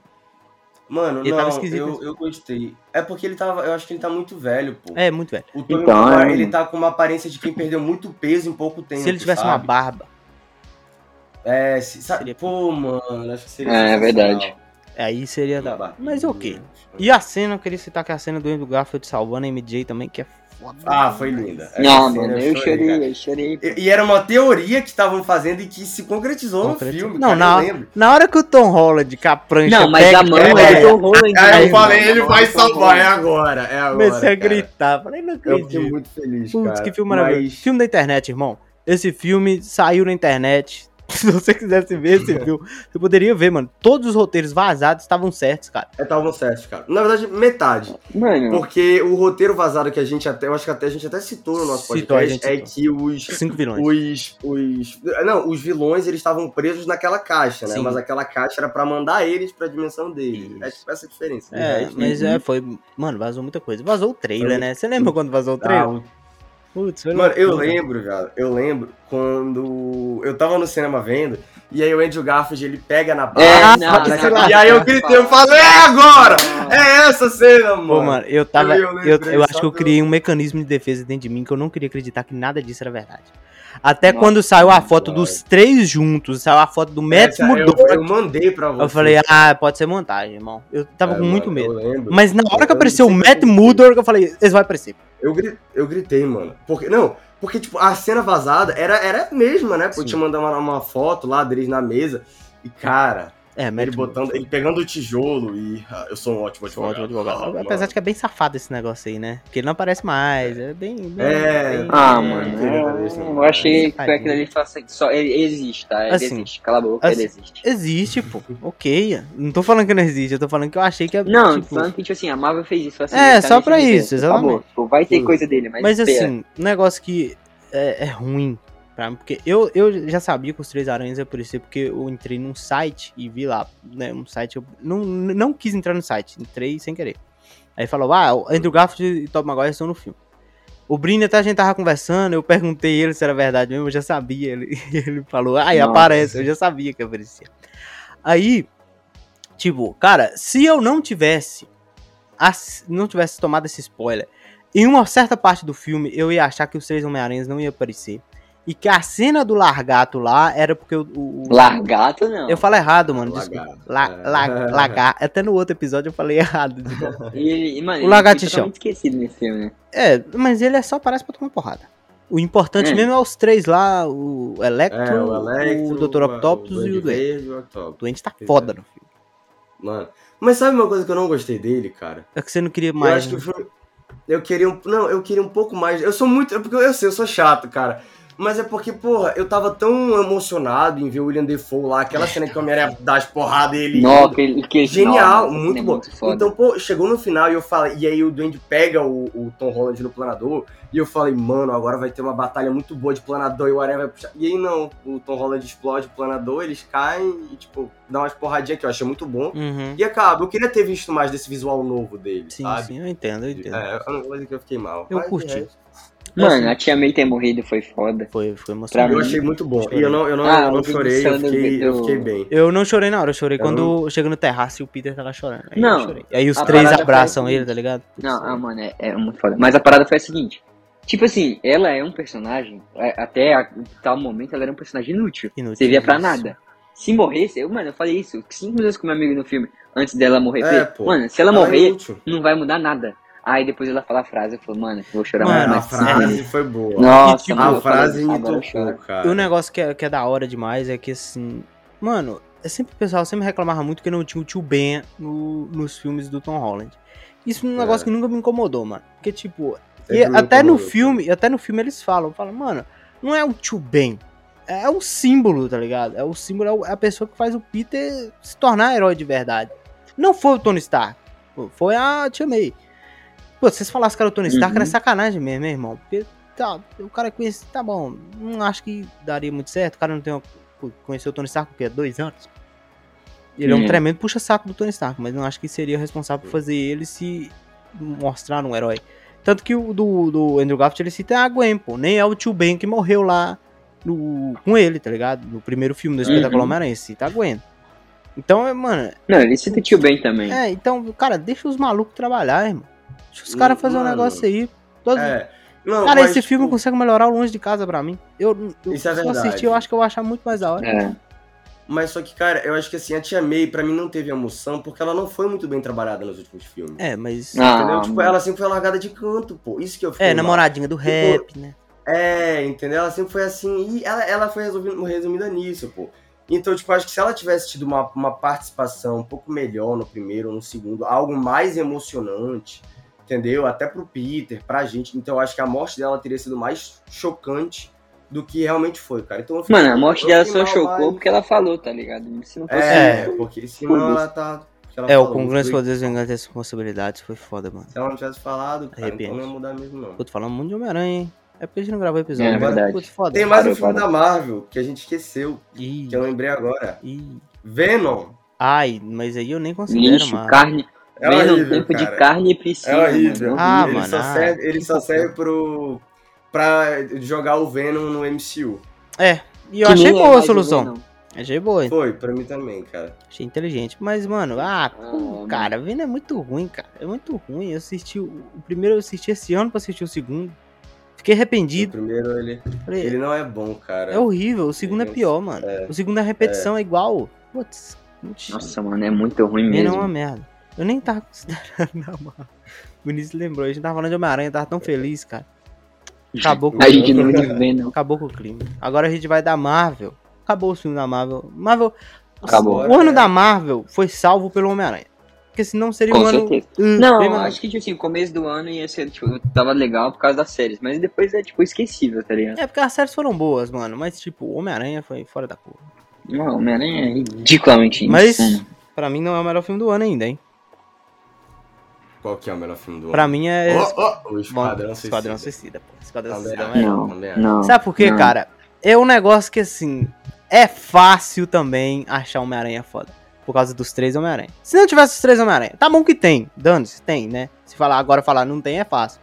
Mano, Ele tava não, esquisito eu, mesmo. eu gostei. É porque ele tava. Eu acho que ele tá muito velho, pô. É, muito velho. O Tobey Então, Maguire, é. ele tá com uma aparência de quem perdeu muito peso em pouco tempo. Se ele tivesse uma sabe? barba, É, se, sabe? Seria- Pô, mano, acho que seria. É, é verdade. aí seria da Uma. Mas ok. E a cena, eu queria citar que a cena do Andrew Garfield salvando a MJ também, que é foda. Ah, foi linda. Essa Não, mano, eu cara. chorei, eu chorei. E, e era uma teoria que estavam fazendo e que se concretizou Concretizou. no filme. Não, cara, na- eu lembro. Na hora que o Tom Holland com a prancha Não, mas pega, a mãe que é, é do Tom Holland. Aí Aí, eu falei, mano, ele vai salvar, é agora, é agora. comecei a gritar. Falei, não Eu fiquei acredito. muito feliz, Putz, cara. que filme maravilhoso. Mas- Filme da internet, irmão. Esse filme saiu na internet. Se você quisesse ver esse filme, você poderia ver, mano. Todos os roteiros vazados estavam certos, cara. É, estavam certos, cara. Na verdade, metade. Mano, Porque o roteiro vazado que a gente até. Eu acho que até a gente até citou no nosso Citou, a podcast gente é que os. Cinco vilões. Os, os. Não, os vilões eles estavam presos naquela caixa, né? Sim. Mas aquela caixa era pra mandar eles pra dimensão deles. É tipo essa a diferença. De É, resto, mas Uhum. é, foi. Mano, vazou muita coisa. Vazou o trailer, Foi. né? Você lembra quando vazou o ah, trailer? o Putz, foi Mano, eu lembro, cara. Eu lembro quando eu tava no cinema vendo, e aí o Andrew Garfield ele pega na barra. É, sabe, não, não, e aí eu não, gritei, eu falei, é agora! É essa cena, mano. Pô, mano, eu tava. Eu Eu, eu acho que eu criei um mecanismo de defesa dentro de mim que eu não queria acreditar que nada disso era verdade. Até Nossa, quando saiu a foto cara. dos três juntos, saiu a foto do Matt Essa eu, Murdock. eu mandei pra você. Eu falei, ah, pode ser montagem, irmão. Eu tava É, com muito medo. Lembro. Mas na hora que Eu apareceu o Matt Murdock, eu falei, eles vão aparecer. Eu, gri- eu gritei, mano. Porque, não, porque, tipo, a cena vazada era, era a mesma, né? Pô, tinha mandado uma, uma foto lá deles na mesa. E, cara, É, ele botando, ele pegando o tijolo e. ah, eu sou um ótimo Sou um advogado. ótimo advogado. Ah, Apesar mano. de que é bem safado esse negócio aí, né? Porque ele não aparece mais. É bem. bem- É. bem- Ah, é, mano, é, eu, eu achei que aquilo ali só, só ele existe, tá? Ele Assim, existe. Cala a boca, assim, ele existe. Existe, pô. Ok. Não tô falando que não existe, eu tô falando que eu achei que é. Não, tô tipo, falando que, tipo assim, a Marvel fez isso. Assim, É, tá só pra isso, exatamente. Acabou. Vai ter coisa dele, mas, Mas espera. assim, um negócio que é, é ruim pra mim, porque eu, eu já sabia que os Três Aranhas ia aparecer, porque eu entrei num site e vi lá, né, um site, eu não, não quis entrar no site, entrei sem querer. Aí falou, ah, o Andrew Garfield e Tom Maguire estão no filme. O Brino até a gente tava conversando, eu perguntei ele se era verdade mesmo, eu já sabia, ele, ele falou, ah, Nossa. aparece, eu já sabia que aparecia. Aí, tipo, cara, se eu não tivesse, não tivesse tomado esse spoiler, em uma certa parte do filme, eu ia achar que os três Homem-Aranhas não iam aparecer. E que a cena do largato lá era porque o. o- Largato, não. Eu falo errado, mano. Desculpa. La, É. la, lagar. Até no outro episódio eu falei errado. E ele, mano, O lagartixão. esquecido nesse filme, né? é, mas ele é só parece pra tomar porrada. O importante É. mesmo é os três lá: o Electro, É, o Electro, o Dr. Octopus e o Duende e o Duende tá foda é. no filme. Mano. Mas sabe uma coisa que eu não gostei dele, cara? É que você não queria eu mais. acho que foi. Eu queria um. Não, eu queria um pouco mais. Eu sou muito. é Porque eu sei, eu sou chato, cara. Mas é porque, porra, eu tava tão emocionado em ver o William Defoe lá, aquela cena que o Homem-Aranha dá as porradas e ele. Não, que, que, Genial, não, muito é bom. foda. então, pô, chegou no final e eu falei, e aí o Duende pega o, o Tom Holland no planador, e eu falei, mano, agora vai ter uma batalha muito boa de planador e o Aranha vai puxar. E aí não, o Tom Holland explode o planador, eles caem e, tipo, dá umas porradinhas que eu achei muito bom. Uhum. E acaba, eu queria ter visto mais desse visual novo dele, Sim, sabe? sim, eu entendo, eu entendo. É, é uma coisa que eu fiquei mal. Eu Mas, curti. resto, Mano, a Tia May ter morrido foi foda. Foi, foi emocionante. Eu mim, achei muito bom. chorei. E eu não, eu não, Ah, eu não chorei, eu fiquei, eu fiquei bem. Eu não chorei na hora, eu chorei Eu quando chega no terraço e o Peter tá lá chorando. Aí Não, eu chorei. Aí os três abraçam foi- ele, tá ligado? Não, ah, mano, é, é muito foda. Mas a parada foi a seguinte. Tipo assim, ela é um personagem, é, até a- tal momento ela era um personagem inútil. Inútil, Servia pra isso. nada. Se morresse, eu, mano, eu falei isso cinco minutos com meu amigo no filme, antes dela morrer. É, Falei, pô. Mano, se ela Ela é morrer, inútil. não vai mudar nada. Aí depois ela fala a frase, eu falo, mano, eu vou chorar Mano, mais. a frase foi boa. Nossa, E, tipo, mano, a frase me tocou, cara. E o negócio que é, que é da hora demais é que, assim, mano, é sempre o pessoal sempre reclamava muito que não tinha o tio Ben no- nos filmes do Tom Holland. Isso é um É. negócio que nunca me incomodou, mano. Porque, tipo, e até no filme, até no filme eles falam, falam, mano, não é o tio Ben. É um símbolo, tá ligado? É o símbolo, é o- é a pessoa que faz o Peter se tornar herói de verdade. Não foi o Tony Stark. Foi a Tia May. Pô, se vocês falassem que era o Tony Stark, Uhum. era sacanagem mesmo, hein, irmão. Porque tá, o cara conhece, tá bom, não acho que daria muito certo. O cara não tem uma, conheceu o Tony Stark porque há dois anos. Ele é um Uhum. tremendo puxa-saco do Tony Stark, mas não acho que seria responsável por fazer ele se mostrar um herói. Tanto que o do, do Andrew Garfield ele cita a Gwen, pô. Nem é o tio Ben que morreu lá no, com ele, tá ligado? No primeiro filme do Espetáculo Uhum. Homem-Aranha, cita a Gwen. Então, é, mano, Não, ele cita o tio Ben também. é, então, cara, deixa os malucos trabalhar, irmão. Deixa os Hum, caras fazer um mano. negócio aí. Todo- É. Não, Cara, mas, esse filme tipo, consegue melhorar o longe de casa pra mim. Eu, eu Isso é se eu assistir, eu acho que eu vou achar muito mais da hora. É. Mas só que, cara, eu acho que assim, a Tia May, pra mim, não teve emoção porque ela não foi muito bem trabalhada nos últimos filmes. É, mas. Ah, entendeu? Tipo, ela sempre foi largada de canto, pô. Isso que eu fiquei é, mal. namoradinha do rap, né? É, entendeu? Ela sempre foi assim. E ela, ela foi resumida nisso, pô. Então, tipo, acho que se ela tivesse tido uma, uma participação um pouco melhor no primeiro ou no segundo, algo mais emocionante, entendeu? Até pro Peter, pra gente. Então, eu acho que a morte dela teria sido mais chocante do que realmente foi, cara. Então, fiquei- Mano, a morte dela só chocou mas- porque ela falou, tá ligado? Se não fosse É, isso, porque senão ela tá. ela É, o falou, com grandes foi- poderes vingantes e responsabilidades foi foda, mano. Se ela não tivesse falado, cara, Arrepiante. então não ia mudar mesmo, não. Pô, tô falando muito de Homem-Aranha, hein? É porque a gente não gravou episódio. É, mas, verdade. Putz, foda. Tem mais um filme da Marvel que a gente esqueceu, Ih, que eu lembrei agora. ih. Venom. Ai, mas aí eu nem considero, lixo, mano. carne. É Vem no horrível, tempo cara. de carne e precisa. É horrível. mano. Ah, ele mano, Só ah, serve, ele só serve pro. pra jogar o Venom no MCU. É, e eu Que achei é boa a solução. o Venom. Achei boa, hein? Foi, pra mim também, cara. achei inteligente. Mas, mano, ah, pô, mano. cara, Venom é muito ruim, cara. É muito ruim. Eu assisti o, o primeiro, eu assisti esse ano pra assistir o segundo. Fiquei O arrependido. primeiro, ele, Falei, ele não é bom, cara. é horrível. O segundo é Ele- pior, mano. O segundo é repetição, é, igual. Putz, muito. Nossa, mano, é muito ruim Venom é mesmo. uma merda. Eu nem tava considerando a Marvel. O Vinícius lembrou, a gente tava falando de Homem-Aranha, tava tão feliz, cara. Acabou com A gente não de Venom. Acabou com o clima. Agora a gente vai da Marvel. Acabou o filme da Marvel. Marvel. Acabou. O ano da Marvel foi salvo pelo Homem-Aranha. Porque senão seria Com um ano. certeza. uh, Não, bem mais- acho que, tipo assim, começo do ano ia ser, tipo, tava legal por causa das séries, mas depois é, tipo, esquecível, tá ligado? É porque as séries foram boas, mano. Mas, tipo, o Homem-Aranha foi fora da curva. Não, Homem-Aranha é ridiculamente Mas, insano. pra mim, não é o melhor filme do ano ainda, hein? Qual que é o melhor filme do ano? Pra mim é. Oh, oh, o Bom, Esquadrão Suicida. Esquadrão Suicida, pô. Esquadrão Também Suicida é. Não, acho. não. Sabe por quê, não. cara? É um negócio que, assim, é fácil também achar Homem-Aranha foda. Por causa dos três Homem-Aranha. Se não tivesse os três Homem-Aranha, tá bom que tem. Dane-se, tem, né? Se falar agora falar não tem, é fácil.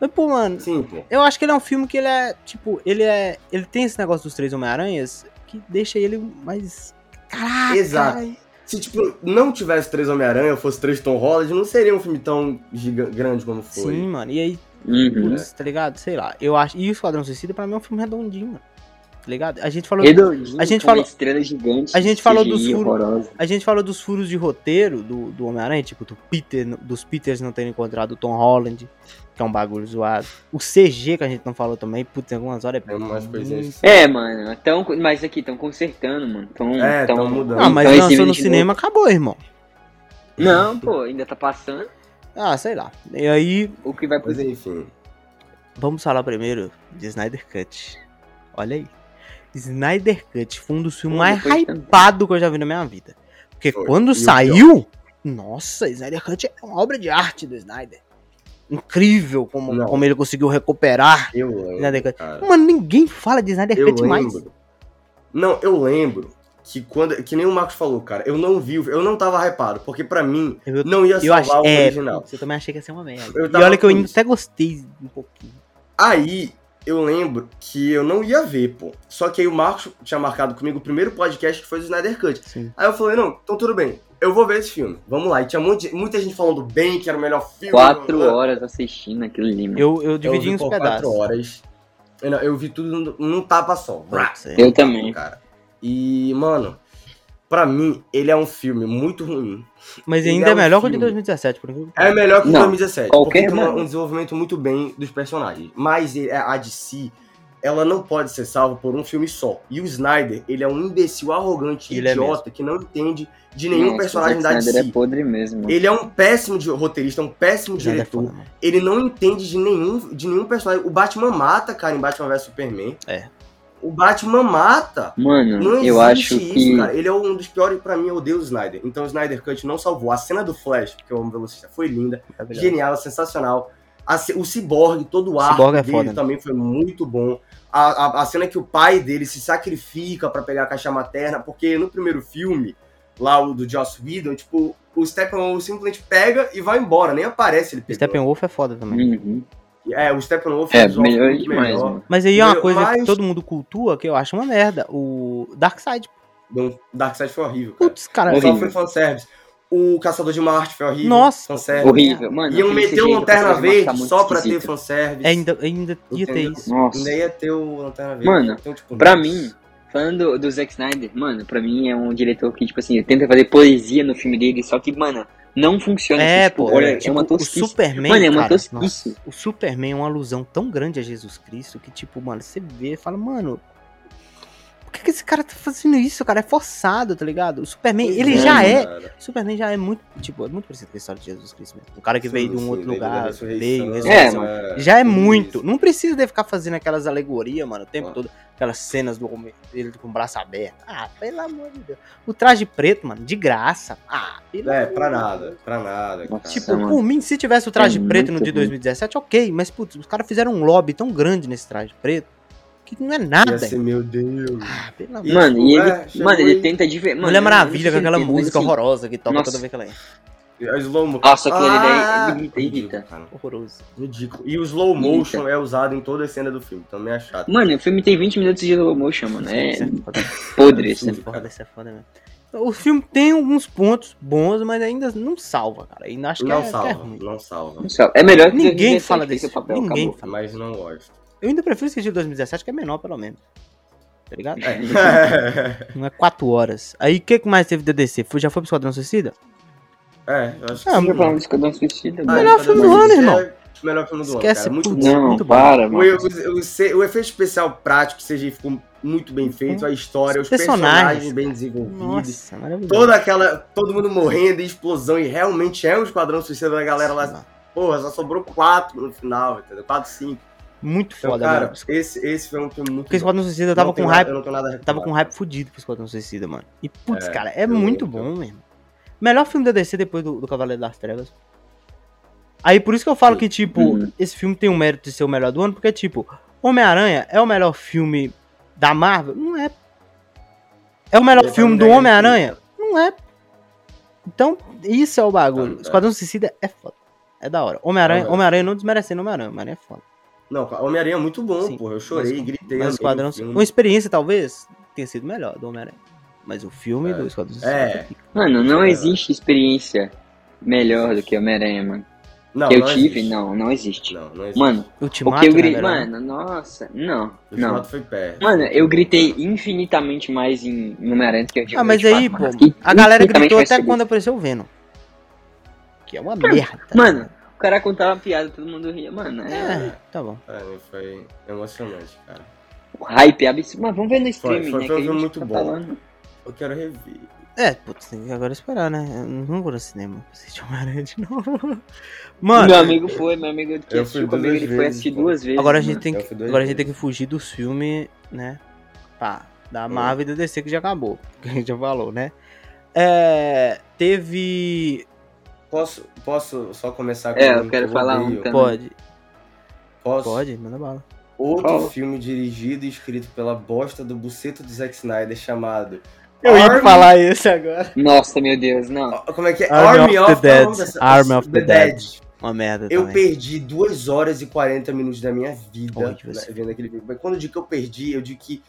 Mas, pô, mano, Sim, pô. eu acho que ele é um filme que ele é, tipo, ele é. Ele tem esse negócio dos três Homem-Aranhas que deixa ele mais. Caraca! Exato. cara. Se, tipo, não tivesse três Homem-Aranha, fosse três Tom Holland, não seria um filme tão giga- grande como foi. Sim, mano. E aí, Uhum. putz, tá ligado? Sei lá. Eu acho. E o Esquadrão Suicida, pra mim, é um filme redondinho, mano. Tá ligado? A gente falou. Redondinho, A gente falou- uma estrela gigante. a gente falou dos furos- horrorosa. A gente falou dos furos de roteiro do, do Homem-Aranha, tipo, do Peter, dos Peters não terem encontrado o Tom Holland, que é um bagulho zoado. O CG que a gente não falou também, putz, em algumas horas é umas coisinhas. É, mano, tão, mas aqui estão consertando, mano. Tão, É, tão, mudando. Ah, mas tão lançou no cinema, acabou, irmão. Não, pô, ainda tá passando. Ah, sei lá. E aí, O que vai Mas enfim. vamos falar primeiro de Snyder Cut. olha aí. Snyder Cut foi um dos filmes mais hypados que eu já vi na minha vida. Porque Foi. quando E saiu, nossa, Snyder Cut é uma obra de arte do Snyder. Incrível como, Não. como ele conseguiu recuperar. Eu lembro, Snyder Cut. cara. Mano, ninguém fala de Snyder Eu Cut mais. lembro. Não, eu lembro que quando. Que nem o Marcos falou, cara. Eu não vi, eu não tava hypado, porque pra mim Eu, não ia salvar o é, original. eu também achei que ia ser uma merda. Eu e olha que eu ainda até gostei um pouquinho. Aí eu lembro que eu não ia ver, pô. Só que aí o Marcos tinha marcado comigo o primeiro podcast que foi do Snyder Cut. Sim. Aí eu falei, não, então tudo bem. Eu vou ver esse filme. Vamos lá. E tinha muita, muita gente falando bem, que era o melhor filme. Quatro blá. horas assistindo aquilo ali, mano. Eu, eu Eu dividi vi uns por pedaços. quatro horas. Eu, não- eu vi tudo num, num tapa só. Eu também. Cara. E, mano, pra mim, ele é um filme muito ruim. Mas Ele ainda é é um melhor que o de filme. 2017, por que É melhor que o Não, 2017. qualquer, porque tem um desenvolvimento muito bem dos personagens. Mas ele- a DC, ela não pode ser salva por um filme só. E o Snyder, ele é um imbecil arrogante, Ele é idiota, que não entende de nenhum Nossa, personagem da DC. é podre mesmo. Ele é um péssimo de- roteirista, um péssimo é diretor. foda, mano. ele não entende de nenhum, de nenhum personagem. O Batman mata, cara, em Batman vs Superman. É. O Batman mata. Mano, Não eu existe acho isso, que. cara. Ele é um dos piores, pra mim, eu odeio o Snyder. Então o Snyder Cut não salvou. A cena do Flash, porque eu amo velocista, foi linda, Maravilhoso. genial, sensacional. A o Cyborg, todo o arco é dele foda. também foi muito bom. A, a, a cena que o pai dele se sacrifica pra pegar a caixa materna, porque no primeiro filme, lá o do Joss Whedon, tipo, o Steppenwolf simplesmente pega e vai embora, nem aparece ele pegando. Steppenwolf é foda também. Uhum. É, o Steppenwolf É, resolve melhor demais, melhor. mano. Mas aí é uma Mas- coisa que mas- todo mundo cultua que eu acho uma merda. O Darkseid. Do Darkseid foi horrível, cara. Putz, cara. Horrível. Só foi fanservice. O Caçador de Marte foi horrível. Nossa. Fanservice. Horrível, mano. Iam meter o Lanterna tá Verde muito só pra ter esquisito. fanservice. É, ainda, ainda ia ter Entendeu? isso. Nossa. Ainda ia ter o Lanterna Verde. Mano, Então, tipo, Pra nossa. mim, falando do, do Zack Snyder, mano, pra mim é um diretor que, tipo assim, tenta fazer poesia no filme dele, só que, mano, não funciona. É, assim, tipo, pô. olha, tipo, é uma o tosquice. Superman. Mano, é uma cara, tosquice. nossa, o Superman é uma alusão tão grande a Jesus Cristo que, tipo, mano, você vê e fala, mano. Por que, que esse cara tá fazendo isso, cara? É forçado, tá ligado? O Superman, Pois ele é, já é. cara. O Superman já é muito, tipo, é muito parecido com a história de Jesus Cristo mesmo. Um cara que Sim, veio de um sim, outro veio lugar, ressurreição, veio, É, ressurreição. mano. Já é muito. isso. Não precisa de ficar fazendo aquelas alegorias, mano, o tempo Ah. todo. Aquelas cenas do homem, ele com o braço aberto. Ah, pelo amor de Deus. O traje preto, mano, de graça. Ah, pelo É, amor pra nada, Deus. pra nada. Nossa. Tipo, mano. por mim, se tivesse o traje É preto no de ruim. 2017, ok. Mas, putz, os caras fizeram um lobby tão grande nesse traje preto que não é nada. Ia ser, meu Deus. Ah, pelo amor Mano, e ele, é, mano, ele tenta de Mulher Maravilha com aquela música horrorosa. horrorosa que toca Nossa. toda vez que ela é. A slow mo- Nossa, aquele Ah, ali é irrita. Horroroso. Ridículo. E o slow motion é usado em toda a cena do filme, também é chato. Mano, o filme tem 20 minutos de slow motion, mano. É é podre Isso é esse. foda, isso é foda mesmo. O filme tem alguns pontos bons, mas ainda não salva, cara. Ainda acho que, não é, é salva, ruim. não salva. É melhor que Ninguém 2017, fala desse é papel, Ninguém acabou. fala. Mas não gosto. Eu ainda prefiro esse de 2017, que é menor, pelo menos. Tá ligado? É, Não é 4 horas. Aí o que, mais teve de DC? Foi, já foi pro Esquadrão Suicida? é eu acho que Ah, sim. De Esquadrão Suicida, Ah. Melhor filme do ano, é irmão. o Melhor filme do Esquece ano, cara. Muito bom. Não, muito bom. para, O, mano. o, o, o efeito especial prático, seja ficou muito bem feito, a história, os Personagens. personagens bem desenvolvidos. Nossa, maravilhoso. Toda aquela. Todo mundo morrendo, e explosão, e realmente é um esquadrão suicida da galera lá. Porra, só sobrou quatro no final, entendeu? Quatro, cinco. Muito Então, foda, cara, mano. esse, esse foi um filme muito. Porque. Esquadrão Suicida eu tava Não com hype. nada- Eu não Eu tava com hype fudido pro Esquadrão Suicida, mano. E, putz, É, cara, é eu muito lembro. bom mesmo. Melhor filme da DC depois do, do Cavaleiro das Trevas. Aí por isso que eu falo que, tipo, Uhum. esse filme tem o mérito de ser o melhor do ano, porque, tipo, Homem-Aranha é o melhor filme da Marvel? Não é. É o melhor tá filme do Homem-Aranha? Não é. Então, isso é o bagulho. É. Esquadrão Suicida é foda. É da hora. Homem-Aranha, Homem-Aranha não desmerecendo Homem-Aranha, Homem-Aranha é foda. Não, Homem-Aranha é muito bom, Sim. porra. Eu chorei, Mas- gritei. Mas o Esquadrão o. Uma experiência, talvez, tenha sido melhor do Homem-Aranha. Mas o filme É. do Esquadrão Suicida É. Mano, não É. existe experiência melhor do que Homem-Aranha, mano. Não, que eu não tive, existe. não, não existe. Não, não existe. Mano, Ultimato, porque eu né, gritei. Mano, nossa, não, o não. Foi perto. Mano, eu gritei infinitamente mais em em Homem-Aranha do que eu digo Ah, mas aí, mano. pô, a galera gritou até quando apareceu o Venom. Que é uma merda. Mano, o cara contava uma piada, todo mundo ria, mano. É, É, tá bom. Mim foi emocionante, cara. o hype é absurdo. Mas vamos ver no Foi- streaming, foi- né? foi um filme muito tá bom. falando. Eu quero rever. É, putz, tem que agora esperar, né? Eu não vou no cinema pra assistir Homem-Aranha de novo. Mano, meu amigo foi, meu amigo que Eu assistiu comigo, ele foi assistir pô. duas vezes. agora a gente mano. tem que, agora a gente tem que fugir dos filmes, né? Pá, da Hum. Marvel e da DC que já acabou, que a gente já falou, né? É, teve, Posso, posso só começar com É, um eu que quero falar um também. pode, Posso? pode, manda bala. Outro filme dirigido e escrito pela bosta do buceto do Zack Snyder chamado Eu ia Army- falar esse agora. Nossa, meu Deus, não. Como é que é? Army of the qual é o Dead. dessa- Army of the Dead. Uma merda Eu também. perdi 2 horas e 40 minutos da minha vida né, vendo aquele filme. Mas quando eu digo que eu perdi, eu digo que.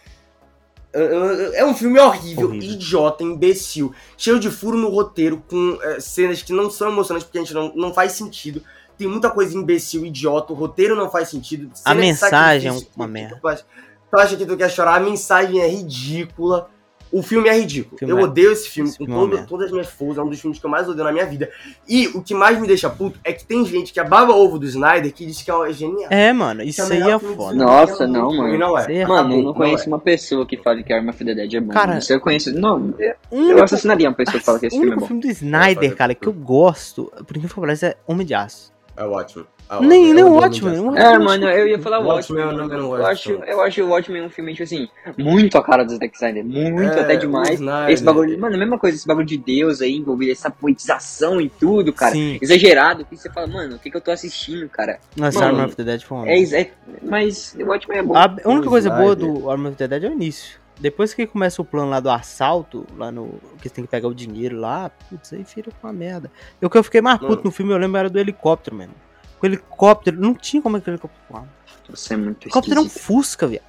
É um filme horrível, Horrível. idiota, imbecil, cheio de furo no roteiro, com é, cenas que não são emocionantes porque a gente não, não faz sentido. Tem muita coisa imbecil, idiota, o roteiro não faz sentido. A mensagem é uma merda. tu acha que tu quer chorar, a mensagem é ridícula. O filme é ridículo. Filme eu é- odeio esse filme esse com filme é todo- merda. todas as minhas forças. É um dos filmes que eu mais odeio na minha vida. E o que mais me deixa puto é que tem gente que é baba ovo do Snyder que diz que é genial. É, mano, isso é o aí é do foda. Nossa, é não, mano. Não é. Isso aí é Mano, eu não conheço é. uma pessoa que fale que Arma of the Dead é bom. Cara-. Se eu conheço. Não, eu Um eu assassinaria uma pessoa que fala que esse o filme é único bom. filme do Snyder, cara, que eu gosto, por incrível que pareça, é Homem de Aço. É ótimo. É Nem- ótimo. nem Eu o Watchmen, É, eu mano, eu ia falar O Watchmen Watchmen. eu não- eu não Eu acho, eu acho o Watchmen um filme, tipo assim, muito a cara do Zack Snyder. Muito, É, até demais. Snyder. Esse bagulho, mano, a mesma coisa, esse bagulho de Deus aí, envolvido, essa poetização e tudo, cara. Sim. Exagerado, que você fala, mano, o que, que eu tô assistindo, cara? Nossa, Mano, Army of the Dead foi uma É, é, mas o Watchmen é bom. A a única O coisa boa Snyder. do Army of the Dead é o início. Depois que começa o plano lá do assalto, lá no. Que você tem que pegar o dinheiro lá, putz, aí vira uma merda. E o que eu fiquei mais puto Mano. no filme, eu lembro, era do helicóptero, mano. O helicóptero, não tinha como aquele helicóptero voar. Você é muito O helicóptero era um. Fusca, viado.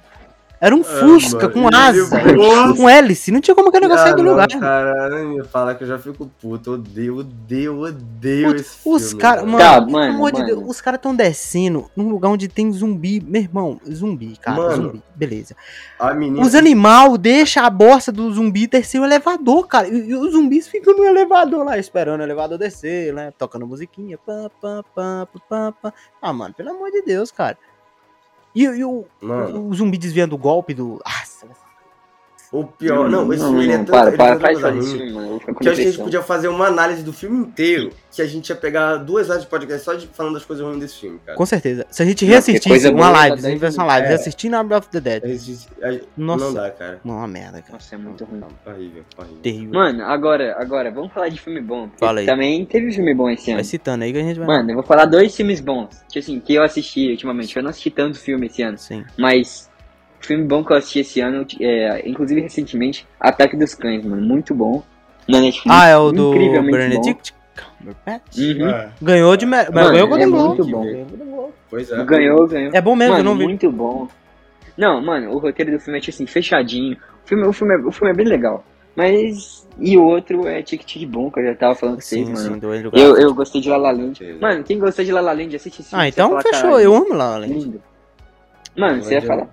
Era um Fusca mano, com asa, com hélice. Não tinha como aquele negócio Ah, sair do não, lugar. Cara, nem me fala que eu já fico puto. Odeio, odeio, odeio Putz, esse os caras, mano, pelo mano, amor de mano. Deus, os caras tão descendo num lugar onde tem zumbi. Meu irmão, zumbi, cara, Mano. zumbi. Beleza. A menina. Os animais deixam a bosta do zumbi descer o elevador, cara. E, e os zumbis ficam no elevador lá, esperando o elevador descer, né? Tocando musiquinha. Pam, pam, pam, pam, pam. Ah, mano, pelo amor de Deus, cara. E, e o, Mano, o zumbi desviando o golpe do. Nossa, o pior. Não, esse não, filme ele é não, tanto. para, ele para, é para coisa fazer isso, mano. Que eu acho que a gente podia fazer uma análise do filme inteiro. Que a gente ia pegar duas horas de podcast só de, falando das coisas ruins desse filme, cara. com certeza. Se a gente Não, reassistisse uma live, se a gente 10 fizesse uma live, É. reassistindo Army of the Dead. A gente- a- Nossa. Não dá, cara. Uma merda, cara. Nossa, é muito ruim. Horrível, horrível. Terrível. Mano, agora, agora, vamos falar de filme bom. Fala aí. Também teve filme bom esse ano. Vai citando aí que a gente vai. Mano, eu vou falar dois filmes bons. Que assim, que eu assisti ultimamente. Eu não assisti tanto filme esse ano. Sim. Mas filme bom que eu assisti esse ano, é, inclusive recentemente, Ataque dos Cães, mano. Muito bom. Na Netflix. Ah, é o do Benedict Cumberbatch? Uhum. É, Ganhou de. me- Mas Mano, ganhou o Golden é Globe. muito bom. Ganhou o Golden Globe. pois é. bom. Ganhou, ganhou. É bom mesmo, eu mano, não vi. muito bom. Não, mano, o roteiro do filme é tipo assim, fechadinho. O filme, o filme, é, o filme é bem legal. Mas. E o outro é Tic Tic Bom, que eu já tava falando com vocês, Sim, mano. sim, Eu, eu gostei de La La Land. Mano, quem gostou de La La Land, assiste esse filme. Ah, então fechou. "Caralho, Eu amo lá, além. Lindo. Mano, você ia eu- falar.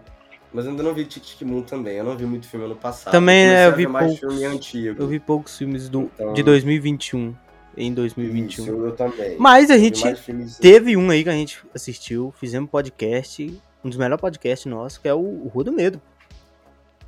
Mas eu ainda não vi Tic Tic Boom também. Eu não vi muito filme ano passado. Também, comecei é, eu ver vi mais poucos. filme antigo. Eu vi poucos filmes do, Então- de 2021. Em 2021. Isso, eu também. Mas a Eu gente teve um aí que a gente assistiu, fizemos podcast, um dos melhores podcasts nossos, que é o, o Rua do Medo.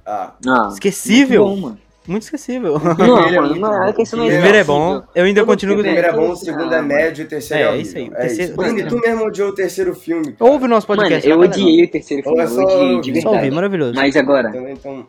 Ah, Ah, Esquecível. muito bom, mano. Muito esquecível. Não, primeiro é mano, não, bom. a questão não O é O primeiro é bom. Eu ainda Todo continuo. o primeiro é bom, o segundo é mano. médio, o terceiro É, é, é isso aí, o É terceiro- isso. Brinde, tu mesmo odiou o terceiro filme. cara. Ouve o nosso Mano, podcast. eu vai lá, odiei o terceiro filme, eu odiei de eu- Só ouvi, verdade. maravilhoso. Mas agora, Então, então,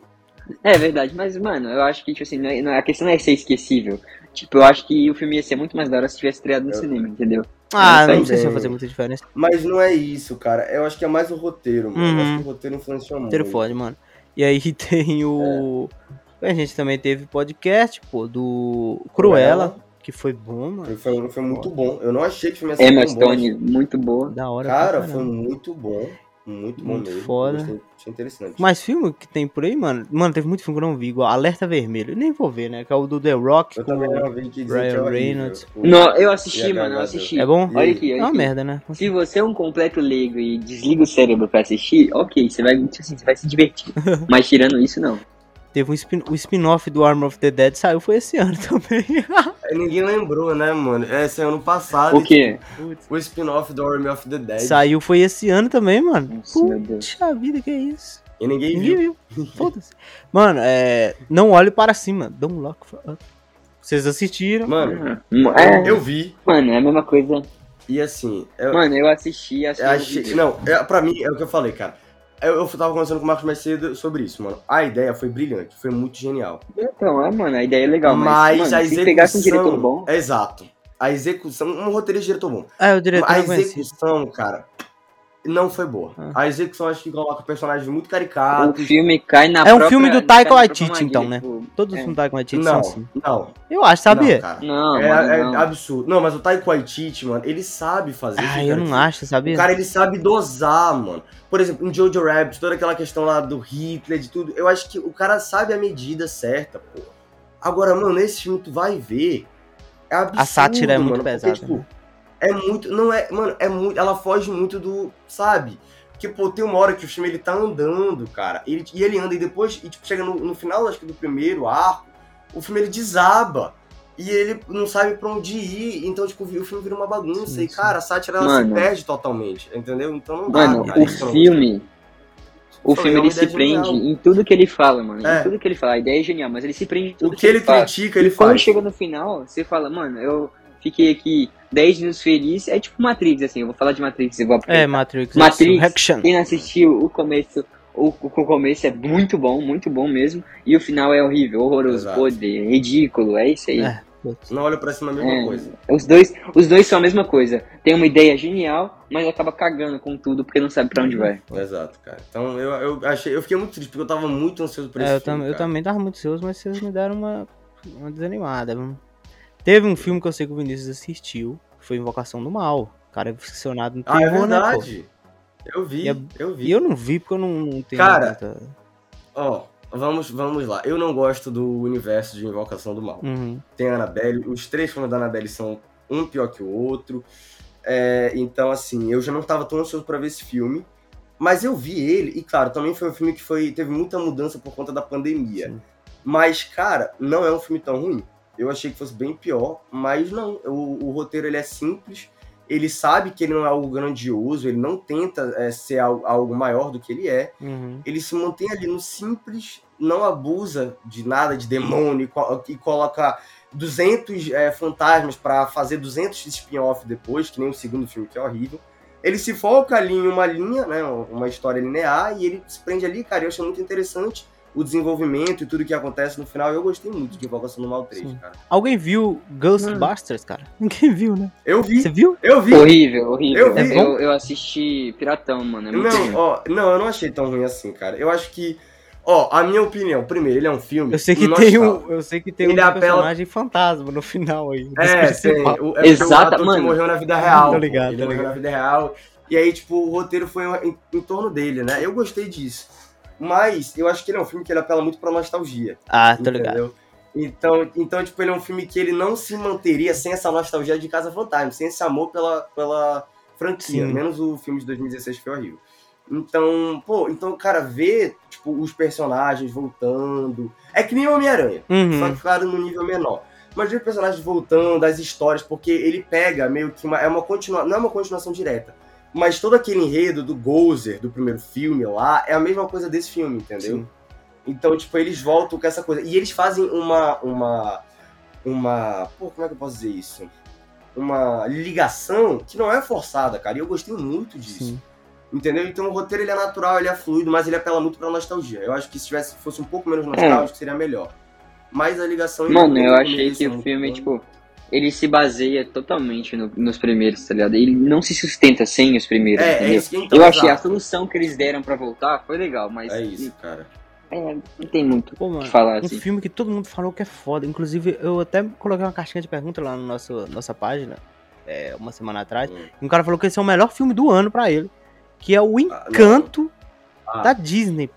é verdade, mas, mano, eu acho que, tipo assim, não é- não é- a questão não é ser esquecível. Tipo, eu acho que o filme ia ser muito mais da hora se tivesse estreado no Eu- cinema, entendeu? Ah, Eu não sei se vai também. fazer muita diferença. mas não é isso, cara. Eu acho que é mais o roteiro, mano. Eu Uhum. acho que o roteiro influenciou muito. Inteiro fode, mano. E aí tem o. A gente também teve podcast, pô, do Cruella, que foi bom, mano. Foi, foi, foi muito bom. Eu não achei que o filme ia ser Emma tão bom. Stone, muito boa. Da hora. Cara, foi muito bom. Muito bom Muito mesmo. foda. Gostei, achei interessante. Mas filme que tem por aí, mano. Mano, teve muito filme que eu não vi, igual Alerta Vermelho. Eu nem vou ver, né? Que é o do The Rock. eu com- também não vi que Ryan é horrível. Reynolds. Não, eu assisti, mano, eu assisti. É bom? Olha aqui, É olha uma aqui. merda, né? Se você é um completo leigo e desliga o cérebro pra assistir, ok, você vai, tipo assim, você vai se divertir. Mas tirando isso, não. Teve um spin- o spin-off do Armor of the Dead, saiu foi esse ano também. Ninguém lembrou, né, mano? É, esse ano passado. O quê? O spin-off do Army of the Dead. saiu foi esse ano também, mano. Puxa vida, que é isso? E ninguém Ninguém viu. viu. Foda-se. Mano, é. Não olhe para cima. Don't look for up. Vocês assistiram. Mano, É, eu vi. mano, é a mesma coisa. E assim, eu, Mano, eu assisti, eu assisti. achei. Não, é, pra mim, é o que eu falei, cara. Eu, eu tava conversando com o Marcos mais cedo sobre isso, mano. A ideia foi brilhante, foi muito genial. Então, é, mano, a ideia é legal, mas, mas mano, a se execução. pegasse um diretor bom. Exato. A execução. Um roteirista de diretor bom. Ah, o diretor a execução, cara, não foi boa. Ah. A execução acho que coloca personagens muito O caricatos. filme cai na É um própria- filme do Taika Waititi, então, né? tipo, Todos os é. filmes da Waititi são Não, assim. não. Eu acho, sabia? Não. Não, é, mano, é não. absurdo. Não, mas o Taika Waititi, mano, ele sabe fazer. ah, eu não acho, sabia? O cara, ele sabe dosar, mano. Por exemplo, em Jojo Rabbit, toda aquela questão lá do Hitler, de tudo, eu acho que o cara sabe a medida certa, pô. Agora, mano, esse filme tu vai ver, é absurdo, A sátira é muito mano, porque, pesada, tipo, né? É muito, não é, mano, é muito, ela foge muito do, sabe? Porque, pô, tem uma hora que o filme, ele tá andando, cara, ele- e ele anda, e depois, e, tipo, chega no, no final, acho que do primeiro arco, o filme, ele desaba. E ele não sabe pra onde ir, então, tipo, o filme vira uma bagunça. Sim, e, sim. cara, a sátira ela Mano. se perde totalmente, entendeu? Então não dá, Mano, cara, o isso não- filme. O Foi filme ele se ideia prende genial. em tudo que ele fala, mano. É. Em tudo que ele fala. A ideia é genial, mas ele se prende em tudo O que ele fala. critica, ele e quando chega no final, você fala, mano, eu fiquei aqui 10 minutos feliz. É tipo Matrix, assim, eu vou falar de Matrix igual pra É, Matrix. Matrix. Resurrection. Quem não assistiu o começo, o, o começo é muito bom, muito bom mesmo. E o final é horrível, horroroso, Exato. podre, ridículo, é isso aí. É. Não olha pra cima a mesma É, coisa. Os dois, os dois são a mesma coisa. Tem uma ideia genial, mas acaba cagando com tudo porque não sabe pra onde vai. Exato, cara. Então eu, eu achei, eu fiquei muito triste, porque eu tava muito ansioso por esse É, eu, filme. tam- eu também tava muito ansioso, mas vocês me deram uma, uma desanimada. viu? Teve um filme que eu sei que o Vinícius assistiu, que foi Invocação do Mal. O cara é ficcionado no Ah, é terror, né, verdade. Eu vi, é- eu vi. E eu não vi porque eu não, não tenho Cara, tanta... Ó, vamos, vamos lá. Eu não gosto do universo de Invocação do Mal. Uhum. Tem a Annabelle, os três filmes da Annabelle são um pior que o outro. É, então, assim, eu já não tava tão ansioso pra ver esse filme. Mas eu vi ele, e claro, também foi um filme que foi, teve muita mudança por conta da pandemia. Sim. Mas, cara, não é um filme tão ruim. Eu achei que fosse bem pior, mas não. O, o roteiro ele é simples. Ele sabe que ele não é algo grandioso, ele não tenta é, ser algo, algo maior do que ele é Uhum. ele se mantém ali no simples, não abusa de nada de demônio e, co- coloca 200 é, fantasmas pra fazer 200 spin-off depois, que nem o segundo filme, que é horrível. Ele se foca ali em uma linha, né, uma história linear, e ele se prende ali, cara, eu achei muito interessante o desenvolvimento e tudo que acontece no final. Eu gostei muito de Invocação do Mal 3, Sim. cara. Alguém viu Ghostbusters, cara? Ninguém viu, né? Eu vi, Você viu? eu vi. Horrível, horrível. Eu vi. eu, eu assisti Piratão, mano. É muito Não, ruim. ó, não, eu não achei tão ruim assim, cara. Eu acho que, ó, a minha opinião, primeiro, ele é um filme Eu sei que tem um, eu sei que tem Ele um apela- personagem fantasma no final aí. É, tem. O, é Exata- o mano. morreu na vida real. Tô ligado, Ele tô morreu ligado. na vida real. E aí, tipo, o roteiro foi em, em torno dele, né? Eu gostei disso. Mas eu acho que ele é um filme que ele apela muito pra nostalgia. Ah, tô ligado. entendeu? Então, então, tipo, ele é um filme que ele não se manteria sem essa nostalgia de Casa Fantasma, sem esse amor pela, pela franquia, Sim. menos o filme de 2016 que foi horrível. Então, pô, então, cara, ver, tipo, os personagens voltando. É que nem Homem-Aranha só Uhum. que claro no nível menor. Mas ver personagens voltando, as histórias, porque ele pega meio que uma. É uma continua, não é uma continuação direta. Mas todo aquele enredo do Gozer, do primeiro filme lá, é a mesma coisa desse filme, entendeu? Sim. Então, tipo, eles voltam com essa coisa. E eles fazem uma. uma. uma. Pô, como é que eu posso dizer isso? Uma ligação que não é forçada, cara. E eu gostei muito disso. Sim. Entendeu? Então o roteiro ele é natural, ele é fluido, mas ele apela muito pra nostalgia. Eu acho que se tivesse, fosse um pouco menos nostálgico, seria melhor. Mas a ligação... Mano, eu achei que o filme, bom. tipo, ele se baseia totalmente no- nos primeiros, tá ligado? Ele não se sustenta sem os primeiros, É, é entendeu? isso que então, eu achei a solução que eles deram pra voltar foi legal, mas É isso, cara. é, não tem muito Pô, mano, que falar um assim. filme que todo mundo falou que é foda. Inclusive, eu até coloquei uma caixinha de pergunta lá na nossa, nossa página, é, uma semana atrás. Hum. E um cara falou que esse é o melhor filme do ano pra ele. Que é o Ah, Encanto Ah. da Disney.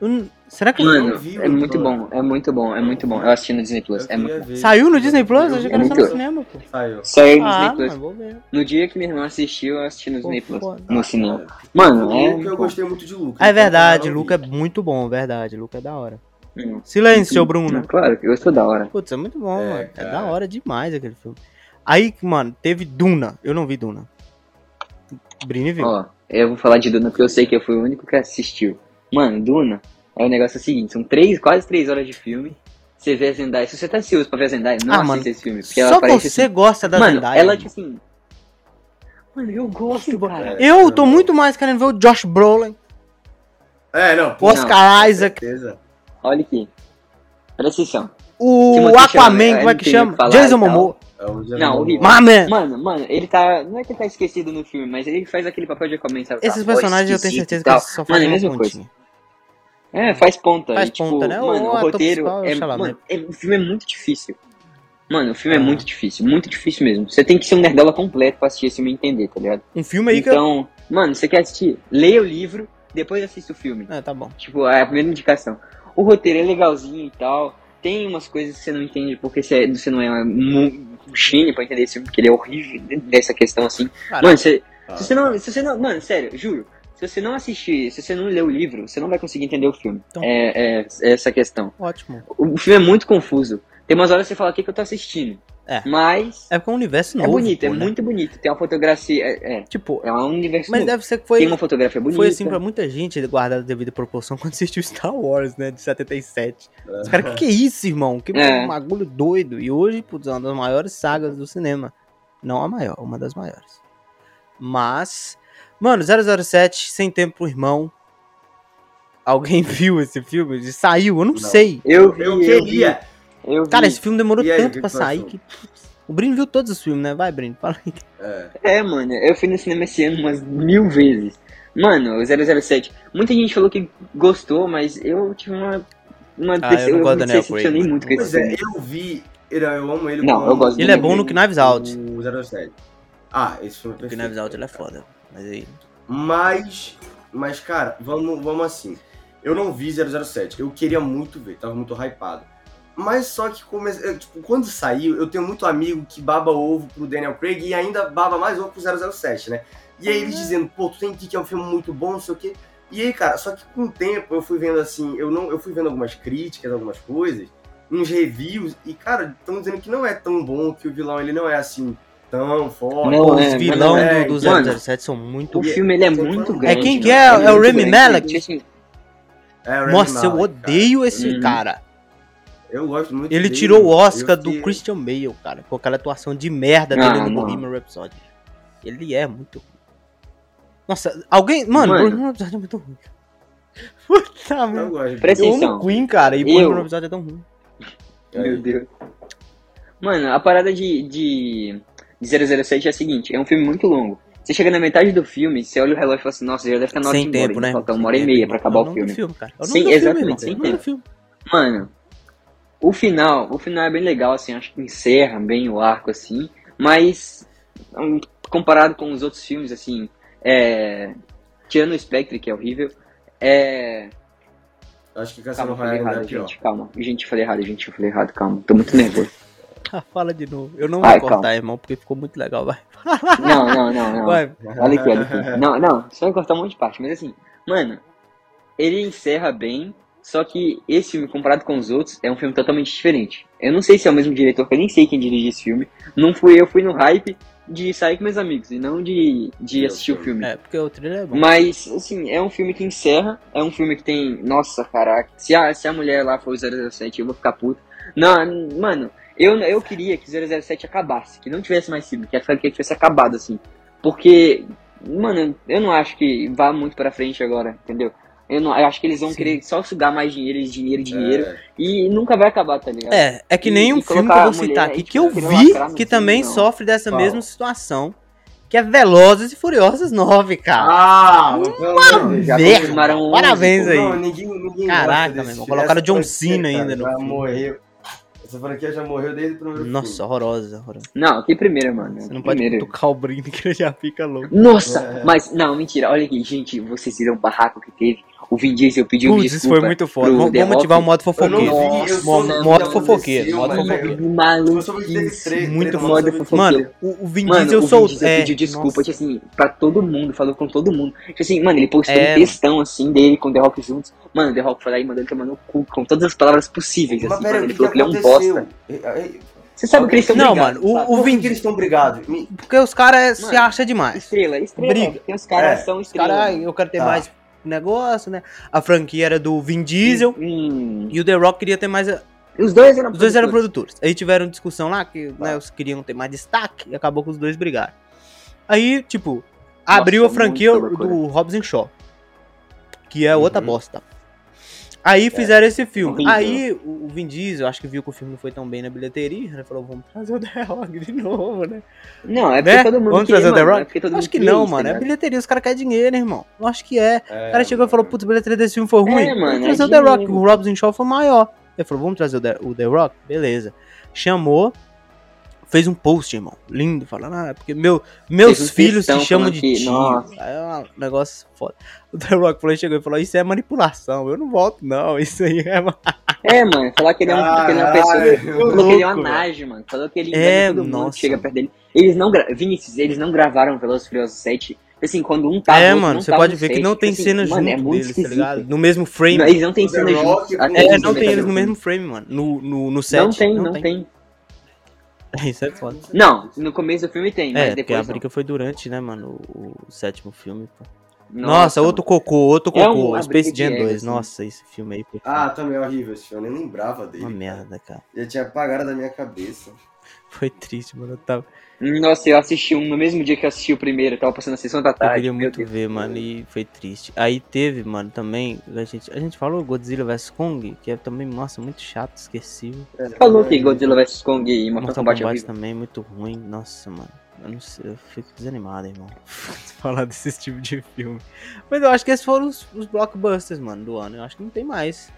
Eu será que Mano, não vi o é muito bom, é muito bom, é muito bom. Eu assisti no Disney Plus, Eu é muito ver. saiu no Disney Plus? Eu achei que era só no cinema, pô. Saiu. Saiu no Ah, Disney Plus. mano. No dia que minha irmã assistiu, eu assisti no Pô, Disney Plus, foda. no cinema. Mano, é... Eu gostei muito de Luca. É verdade, eu Luca é vi. muito bom, verdade. Luca é da hora. Hum. Silêncio, seu Bruno. Claro, eu sou da hora. Putz, é muito bom, É, mano. É da hora demais aquele filme. Aí, mano, teve Duna. Eu não vi Duna. Brini viu. Ó, eu vou falar de Duna porque eu sei que eu fui o único que assistiu. Mano, Duna é o negócio seguinte, são três, quase três horas de filme. você vê a Zendaya. Se você tá ansioso pra ver a Zendaya, não Ah, assista mano, esse filme. Porque ela Só aparece você assim. gosta da Mano, Zendaya. ela, mano. tipo assim. Mano, eu gosto, cara. Eu tô muito mais querendo ver o Josh Brolin, É, não. o Oscar com Isaac, certeza. Olha aqui. Presta atenção. o Aquaman, como é não que chama? o que Jason. Momoa. É o Não, horrível. My man. Mano, mano, ele tá. Não é que ele tá esquecido no filme, mas ele faz aquele papel de Aquaman, sabe? Esses voz personagens eu tenho certeza que eles só Mano, é fazem a mesma coisa. É, faz ponta. Faz e, tipo, ponta, né? O Mano, o, ator roteiro principal é o é, mano, é- o filme é muito difícil. Mano, o filme é Ah. muito difícil, muito difícil mesmo. Você tem que ser um nerdola completo pra assistir esse filme e entender, tá ligado? Um filme aí que eu... Então, mano, você quer assistir? Leia o livro, depois assista o filme. É, tá bom. Tipo, é a primeira indicação. O roteiro é legalzinho e tal. Tem umas coisas que você não entende porque você, você não é um gênio pra entender esse filme, porque ele é horrível dessa questão assim. Caraca. Mano, você, Ah. se você não. Se você não. Mano, sério, juro. Se você não assistir, se você não ler o livro, você não vai conseguir entender o filme. Então. É, é- é essa questão. Ótimo. O filme é muito confuso. Tem umas horas que você fala o que, que eu tô assistindo. É. Mas É porque é um universo é, novo. bonito, é pô, né? muito bonito. Tem uma fotografia. É, é, Tipo, é um universo mas novo. deve ser que foi... Tem uma fotografia bonita. Foi assim pra muita gente, guardado a devida proporção, quando assistiu Star Wars, né, de 77. Os caras, que que é isso, irmão? Que É. bagulho doido. E hoje, putz, é uma das maiores sagas do cinema. Não a maior, uma das maiores. Mas, mano, 007, Sem Tempo pro Irmão. Alguém viu esse filme? Saiu? Eu não, Não. sei. Eu vi, Eu eu queria. eu vi. Cara, esse filme demorou aí, o tanto pra sair que... O Brino viu todos os filmes, né? Vai, Brino, fala aí. É. É, mano, eu fui no cinema esse ano umas mil vezes. Mano, o 007. Muita gente falou que gostou, mas eu tive uma. uma Ah, eu não eu gosto me do Daniel decepcionei muito com esse é, filme. eu vi. ele- Eu amo ele Não, eu gosto Ele é bom no Knives Out. O 07. Ah, esse filme é O perfeito. Knives Out ele é foda. Mas aí... Mas, mas cara, vamos, vamos assim. Eu não vi 007. Eu queria muito ver, tava muito hypado. Mas só que come... tipo, quando saiu, eu tenho muito amigo que baba ovo pro Daniel Craig e ainda baba mais ovo pro 007, né? E aí eles dizendo, pô, tu tem que ir, que é um filme muito bom, não sei o quê. E aí, cara, só que com o tempo eu fui vendo assim, eu não, eu fui vendo algumas críticas, algumas coisas, uns reviews, e, cara, estão dizendo que não é tão bom, que o vilão ele não é assim tão forte. Não Pô, é, os vilão é, do, do mano. 007 são muito O filme ele é muito falando. grande. É quem que mano. é? É o grande. Malek? Assim, É, o Nossa, eu odeio esse Uhum. cara. Eu gosto muito Ele dele, tirou o eu Oscar do fiquei- Christian Bale, cara, com aquela atuação de merda Ah, dele no não. Bohemian Rhapsody. Ele é muito ruim. Nossa, alguém. Mano, Mano. Bohemian Rhapsody é muito ruim. Puta Eu. Presta Eu atenção. amo Queen, cara, e Eu- Bohemian Rhapsody é tão ruim. Meu Deus. Mano, a parada de, de, de 007 é a seguinte: é um filme muito longo. Você chega na metade do filme, você olha o relógio e fala assim: Nossa, já deve estar na hora de Sem ir embora. tempo, ainda né? Falta uma hora e meia irmão. pra acabar o filme. cara. É Sim, exatamente, sem tempo. Mano, o final, o final é bem legal, assim, acho que encerra bem o arco, assim, mas hum, comparado com os outros filmes, assim, é. Tirando o Spectre, que é horrível, é. Acho que Cassino Royale é errado, pior. gente, calma. Gente, eu falei errado, gente, eu falei errado, calma. Tô muito nervoso. Ah, Fala de novo. Eu não Vai, vou cortar, calma. irmão, porque ficou muito legal. Vai. Não, não, não, não. Vai. Olha aqui, olha aqui. Não, não, só vai cortar um monte de parte, mas assim, mano, ele encerra bem, só que esse filme, comparado com os outros, é um filme totalmente diferente. Eu não sei se é o mesmo diretor, que eu nem sei quem dirige esse filme. Não fui eu, fui no hype de sair com meus amigos, e não de, de Meu assistir o filme. É, porque o trailer é bom. Mas, assim, é um filme que encerra, é um filme que tem. Nossa, caraca. Se a, se a mulher lá for o 007, eu vou ficar puto. Não, mano, eu, eu queria que 007 acabasse, que não tivesse mais filme, que a franquia tivesse acabado, assim. Porque, mano, eu não acho que vá muito pra frente agora, entendeu? Eu, não, eu acho que eles vão Sim. querer só sugar mais dinheiro, dinheiro, dinheiro. É. E nunca vai acabar, tá ligado? É, é que E- nem e um filme que eu vou citar aqui, tipo, que eu vi, que filme, também não. sofre dessa Qual? mesma situação, que é Velozes e Furiosos 9, cara. Ah, confirmaram 11, Parabéns pô. aí. Não, ninguém, ninguém Caraca, meu irmão, colocaram John Cena cara, ainda no Já filme. Essa franquia já morreu desde o primeiro Nossa, filme. horrorosa, horrorosa. Não, que primeiro, mano. Você não pode primeiro. tocar o Brino que ele já fica louco. Nossa, É. mas não, mentira. Olha aqui, gente, vocês viram o barraco que teve. O Vin Diesel pediu Putz, isso desculpa. foi muito foda. Vamos, vamos ativar o modo não fofoqueiro. só modo fofoqueiro, modo fofoqueiro. Treta, muito que- fofoqueiro. Mano, o, o Vin Mano, Diesel o Vin sol... Diesel é, pediu desculpa, nossa. tipo assim, pra todo mundo, falou com todo mundo. Tipo assim, mano, ele postou É, um textão assim dele com o The Rock juntos. Mano, o The Rock foi lá e mandou ele tomar no cu com todas as palavras possíveis, Mas assim, pera, mano. o Ele que, falou que que ele é um bosta. É, é, Você sabe que eles estão Não, brigados, mano, o- sabe? Por Vin que, eles estão brigados? Porque os caras se Mano, acham demais. Estrela, estrela. Briga. Porque os caras É, são Os estrelas. caras, eu quero ter Tá. mais negócio, né? A franquia era do Vin Diesel Hum, e o The Rock queria ter mais. Os dois eram Os dois eram produtores. produtores. Aí tiveram discussão lá que né, eles queriam ter mais destaque e acabou que os dois brigaram. Aí, tipo, abriu a franquia do Robson Shaw, que é outra Uhum. bosta. Aí fizeram esse filme. horrível. Aí o Vin Diesel, acho que viu que o filme não foi tão bem na bilheteria, né? Falou, vamos trazer o The Rock de novo, né? Não, é porque Né? todo mundo Vamos queria, trazer o The mano, Rock? É Acho que não, isso, mano. tá É bilheteria, os caras querem dinheiro, irmão. Eu acho que é. É, O cara chegou e falou, mano. putz, a bilheteria desse filme foi ruim. É, mano, vamos é trazer o The Rock. O Robson Shaw foi maior. Ele falou, vamos trazer o The, o The Rock? Beleza. Chamou, fez um post, irmão. Lindo, falando, ah, é porque meu, meus Fez filhos te textão chamam de tio. é um negócio foda. O The Rock falou, chegou e falou, isso é manipulação. Eu não volto, não. Isso aí é... É, mano, falar que ele é, um, que ele é uma pessoa. Caralho. Falou que ele é uma Louco, nage, mano. Falou que ele É, todo mundo nossa. que chega perto dele. Eles não gra... Vinícius, eles não gravaram Velozes e Furiosos 7. Assim, quando um tava, é, outro mano, não você tava pode ver que não tem Assim, cena mano, junto é muito deles, tá ligado? No mesmo frame. Não, eles não The cena até É, não tem eles no junto. mesmo frame, mano. No, no, no set. Não tem, não, tem. Isso é foda. Não, no começo do filme tem, É, mas porque a depois não. briga foi durante, né, mano, o, o sétimo filme. pô. Nossa, Nossa, outro cocô, outro É um- cocô. uma Space briga Jam de 2. ego, assim. Nossa, esse filme aí Ah, também é horrível esse filme. Eu nem lembrava dele. uma merda, cara. Já tinha apagado da minha cabeça. Foi triste, mano. Eu, tava... Nossa, eu assisti um no mesmo dia que eu assisti o primeiro, eu tava passando a sessão da eu tarde. queria meu muito Deus. ver, mano, e foi triste. Aí teve, mano, também. A gente, a gente falou Godzilla vs Kong, que é também, nossa, muito chato, esquecível. Falou que Godzilla vs Kong e Mortal, Mortal Kombat, é Kombat também, muito ruim. Nossa, mano. Eu não sei, eu fico desanimado, irmão. Falar desse tipo de filme. Mas eu acho que esses foram os, os blockbusters, mano, do ano. Eu acho que não tem mais.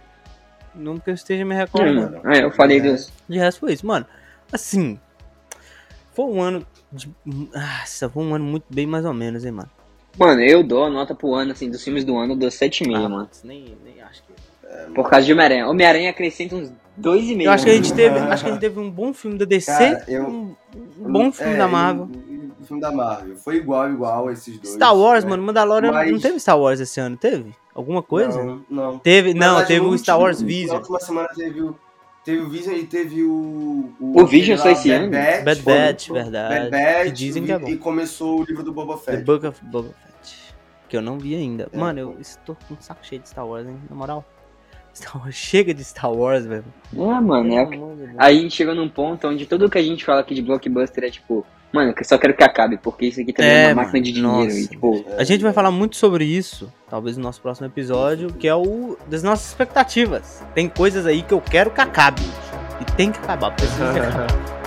Não que eu esteja me recordando. Hum, é, eu falei É. dos. De resto foi isso, mano. Assim, foi um ano de. Nossa, foi um ano muito bem mais ou menos, hein, mano. Mano, eu dou a nota pro ano, assim, dos filmes do ano, eu dou 7,5, Ah, mano. nem, nem acho que. Por causa de Homem-Aranha. Homem-Aranha acrescenta uns 2,5. Eu acho que a gente teve, acho que a gente teve um bom filme da DC, Cara, eu- um, um bom filme É, da Marvel. O filme da Marvel. Foi igual, igual esses dois. Star Wars, né? mano, Mandalorian Mas- não teve Star Wars esse ano, teve? Alguma coisa? Não, não. Teve, Na não, teve o Star Wars Na Vision. última semana teve o, teve o Vision e teve o. O Vision aquele lá, só esse Bad ano? Batch, Bad Batch, verdade. Bad Batch, Que dizem que é bom. E começou o livro do Boba The Fett. Book of Boba Fett. Que eu não vi ainda. É, Mano, eu estou com um saco cheio de Star Wars, hein? Na moral. Star Wars, chega de Star Wars, velho. É, mano, é. Aí a gente chegou num ponto onde tudo que a gente fala aqui de blockbuster é tipo, mano, eu só quero que acabe, porque isso aqui também é, É, uma máquina mano, de dinheiro. nossa. E, tipo, A gente vai falar muito sobre isso, talvez no nosso próximo episódio, que é o das nossas expectativas. Tem coisas aí que eu quero que acabe. E tem que acabar, precisa acabar.